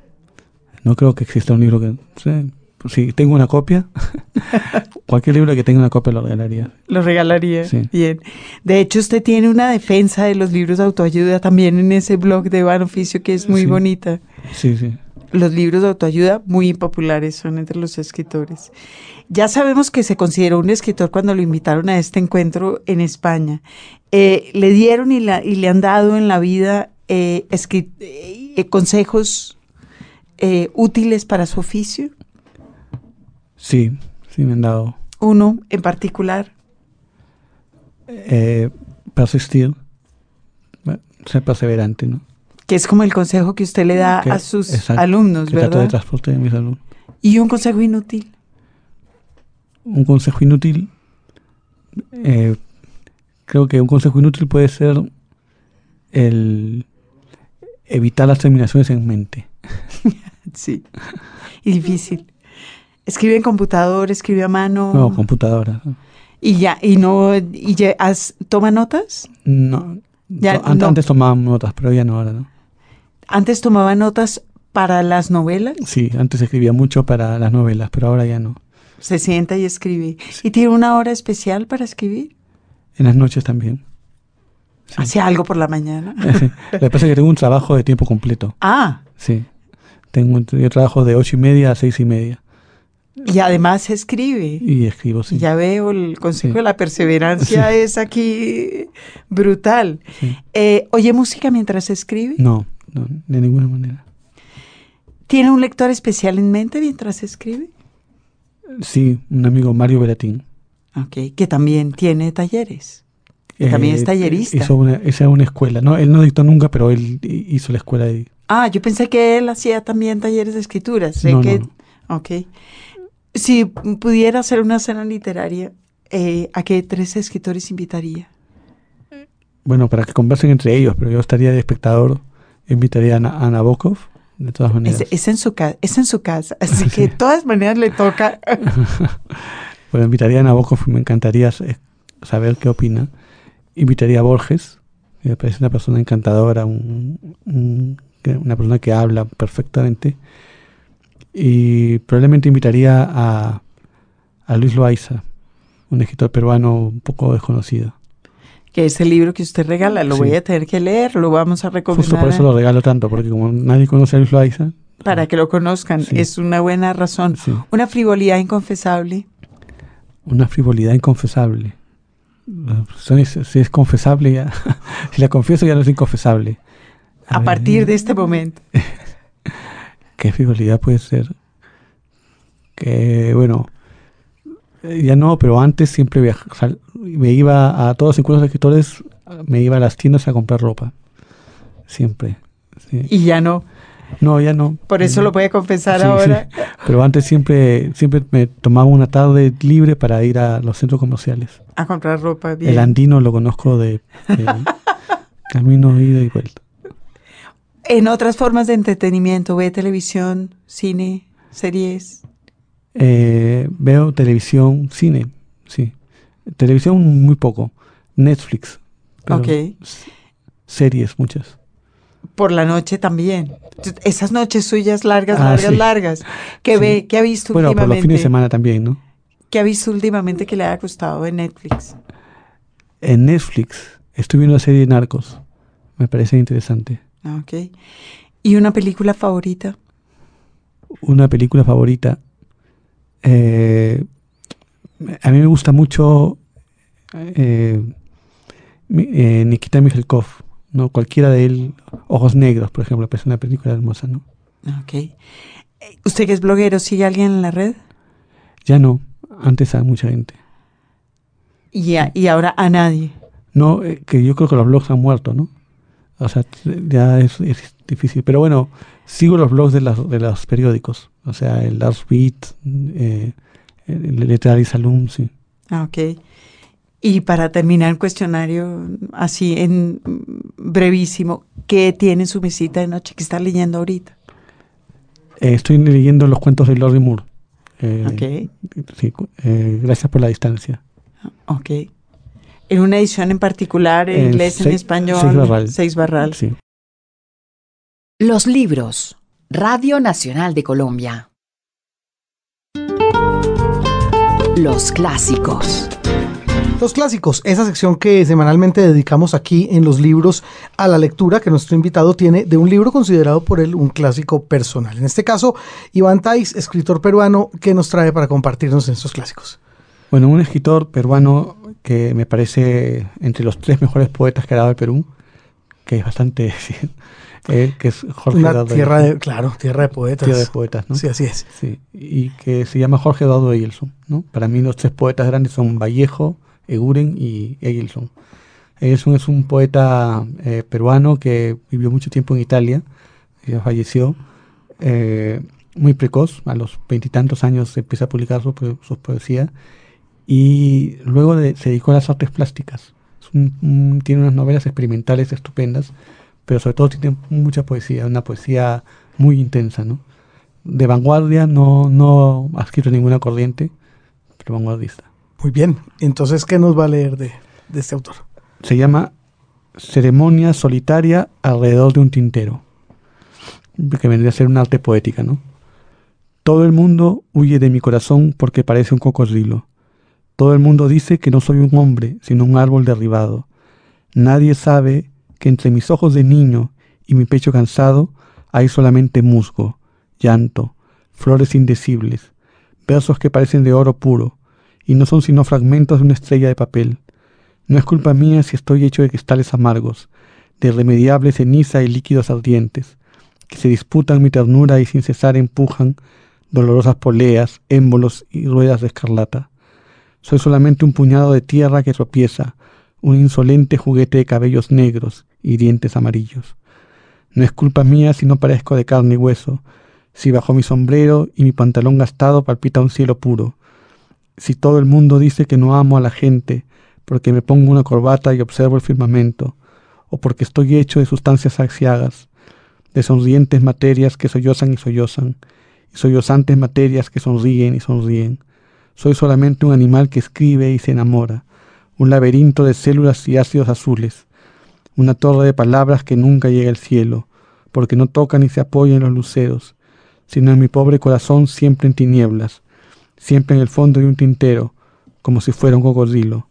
No creo que exista un libro que... sí, pues si tengo una copia, cualquier libro que tenga una copia lo regalaría. Lo regalaría. Sí. Bien. De hecho, usted tiene una defensa de los libros de autoayuda también en ese blog de Van Oficio que es muy Sí. bonita. Sí, sí. Los libros de autoayuda muy populares son entre los escritores. Ya sabemos que se consideró un escritor cuando lo invitaron a este encuentro en España. Eh, ¿Le dieron y, la- y le han dado en la vida eh, eh, consejos útiles para su oficio? Sí, sí me han dado. Uno en particular. Persistir, ser perseverante, ¿no? Que es como el consejo que usted le da Que- a sus exacto, alumnos, que trato de ¿verdad? transporte de mis alumnos. Y un consejo inútil. Un consejo inútil, eh, creo que un consejo inútil puede ser el evitar las terminaciones en mente. Sí. Y difícil. Escribe en computador, escribe a mano. No, computadora. y ya, y no, y ya, has- toma notas. No, Ya, to- an- no. Antes tomaban notas, pero ya no ahora, ¿no? Antes tomaba notas para las novelas. Sí, antes escribía mucho para las novelas, pero ahora ya no. Se sienta y escribe. ¿Y tiene una hora especial para escribir? En las noches también. Sí. Hace algo por la mañana. Sí. Lo que pasa es que tengo un trabajo de tiempo completo. ah, Sí. Tengo un- yo trabajo de ocho y media a seis y media. y además escribe. Y escribo, sí. Ya veo, el consejo Sí. de la perseverancia es aquí brutal. Sí. Eh, ¿Oye música mientras escribe? No, no, de ninguna manera. ¿Tiene un lector especial en mente mientras escribe? Sí, un amigo Mario Velatín. Ok, que también tiene talleres. Que también es tallerista. Eh, Hizo una, hizo una escuela. No, él no dictó nunca, pero él hi- hizo la escuela de... Ah, yo pensé que él hacía también talleres de escritura. Sé No, que, no, ok. Si pudiera hacer una cena literaria, eh, ¿a qué tres escritores invitaría? Bueno, para que conversen entre ellos, pero yo estaría de espectador. Invitaría a Ana, a Nabokov, de todas maneras. Es, es en su casa, es en su casa, así que de todas maneras le toca. Bueno, invitaría a Nabokov, me encantaría eh, saber qué opina. Invitaría a Borges, que me parece una persona encantadora, un- una persona que habla perfectamente. Y probablemente invitaría a, a Luis Loaiza, un escritor peruano un poco desconocido. Que es el libro que usted regala, lo Sí. voy a tener que leer, lo vamos a recomendar Justo por eso lo regalo tanto, porque como nadie conoce a Luis Loaiza, para que lo conozcan. Sí. Es una buena razón. sí, Una frivolidad inconfesable. una frivolidad inconfesable. Si es, confesable, ya, si la confieso ya no es inconfesable. A, partir de este momento. ¿Qué frivolidad puede ser? Que, bueno, eh, ya no, pero antes siempre viaj- sal- me iba a todos los encuentros de escritores, me iba a las tiendas a comprar ropa. Siempre. sí. Y ya no. No, ya no. Por eso lo puede confesar Sí, ahora. sí. Pero antes siempre, siempre me tomaba una tarde libre para ir a los centros comerciales. A comprar ropa. Bien. El andino lo conozco de, de camino ida y vuelta. En otras formas de entretenimiento, ve televisión, cine, series. Eh, veo televisión, cine, sí. Televisión muy poco. Netflix. pero Ok. Series muchas. Por la noche también. Esas noches suyas largas, Ah, largas, sí. largas. ¿Qué Sí. ve? ¿Qué ha visto Bueno, por los últimamente? fines de semana también, ¿no? ¿Qué ha visto últimamente que le haya gustado en Netflix? En Netflix estoy viendo la serie Narcos. me parece interesante. Ah, Ok. ¿Y una película favorita? Una película favorita. Eh, a mí me gusta mucho eh, eh, Nikita Mikhalkov, ¿no? Cualquiera de él, Ojos Negros, por ejemplo, es una película hermosa, ¿no? Ah, Ok. Eh, ¿Usted que es bloguero, sigue a alguien en la red? Ya no, antes a mucha gente. Y, a- y ahora a nadie. No, eh, que yo creo que los blogs han muerto, ¿no? O sea, ya es, es difícil. Pero bueno, sigo los blogs de, las, de los periódicos. O sea, el Last Beat, eh, el Letral y Salum, sí. Ah, ok. Y para terminar el cuestionario, así en brevísimo, ¿qué tiene en su visita de noche que está leyendo ahorita? Eh, estoy leyendo los cuentos de Lori Moore. Eh, Ok. sí, cu- eh, gracias por la distancia. Ok. ¿En una edición en particular, en En inglés, en seis- español? seis barral. Seis barral. Sí. Los libros. Radio Nacional de Colombia. Los clásicos. Los clásicos, esa sección que semanalmente dedicamos aquí en los libros a la lectura que nuestro invitado tiene de un libro considerado por él un clásico personal. En este caso, Iván Tais, escritor peruano, que nos trae para compartirnos en estos clásicos. Bueno, un escritor peruano que me parece entre los tres mejores poetas que ha dado el Perú, que es bastante... eh, que es Jorge Una Eduardo tierra de, claro, tierra de poetas. Tierra de poetas, ¿no? Sí, así es. Sí, y que se llama Jorge Eduardo Eyelson, ¿no? Para mí los tres poetas grandes son Vallejo, Eguren y Eyelson. Eyelson es un poeta eh, peruano que vivió mucho tiempo en Italia, ya falleció, eh, muy precoz, a los veintitantos años empieza a publicar su, sus poesías y luego de- se dedicó a las artes plásticas. Un- un- tiene unas novelas experimentales estupendas, pero sobre todo tiene mucha poesía, una poesía muy intensa, ¿no? De vanguardia, no, no ha escrito ninguna corriente, pero vanguardista. Muy bien. Entonces, ¿qué nos va a leer de, de este autor? Se llama Ceremonia solitaria alrededor de un tintero, que vendría a ser un arte poética, ¿no? Todo el mundo huye de mi corazón porque parece un cocodrilo. Todo el mundo dice que no soy un hombre, sino un árbol derribado. Nadie sabe que entre mis ojos de niño y mi pecho cansado hay solamente musgo, llanto, flores indecibles, versos que parecen de oro puro, y no son sino fragmentos de una estrella de papel. No es culpa mía si estoy hecho de cristales amargos, de irremediable ceniza y líquidos ardientes, que se disputan mi ternura y sin cesar empujan dolorosas poleas, émbolos y ruedas de escarlata. Soy solamente un puñado de tierra que tropieza, un insolente juguete de cabellos negros y dientes amarillos. No es culpa mía si no parezco de carne y hueso, si bajo mi sombrero y mi pantalón gastado palpita un cielo puro, si todo el mundo dice que no amo a la gente porque me pongo una corbata y observo el firmamento, o porque estoy hecho de sustancias axiagas, de sonrientes materias que sollozan y sollozan, y sollozantes materias que sonríen y sonríen. Soy solamente un animal que escribe y se enamora, un laberinto de células y ácidos azules, una torre de palabras que nunca llega al cielo, porque no toca ni se apoya en los luceros, sino en mi pobre corazón siempre en tinieblas, siempre en el fondo de un tintero, como si fuera un cocodrilo.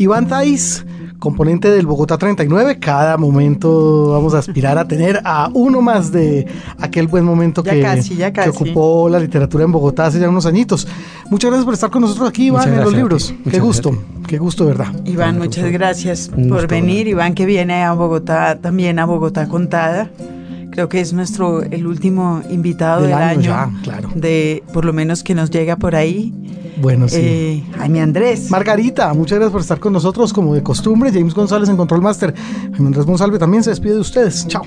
Iván Tais, componente del Bogotá 39. Cada momento vamos a aspirar a tener a uno más de aquel buen momento Ya que, casi, ya que casi. ocupó la literatura en Bogotá hace ya unos añitos. Muchas gracias por estar con nosotros aquí, Iván, en los libros. Qué gusto, gracias. qué gusto, verdad. Iván, muchas gracias por venir. Iván que viene a Bogotá, también a Bogotá Contada. Creo que es nuestro el último invitado Del del, año ya, claro. de por lo menos que nos llega por ahí. Bueno, sí. Eh, Jaime Andrés. Margarita, muchas gracias por estar con nosotros como de costumbre. James González en Control Master. Jaime Andrés Monsalve también se despide de ustedes. Chao.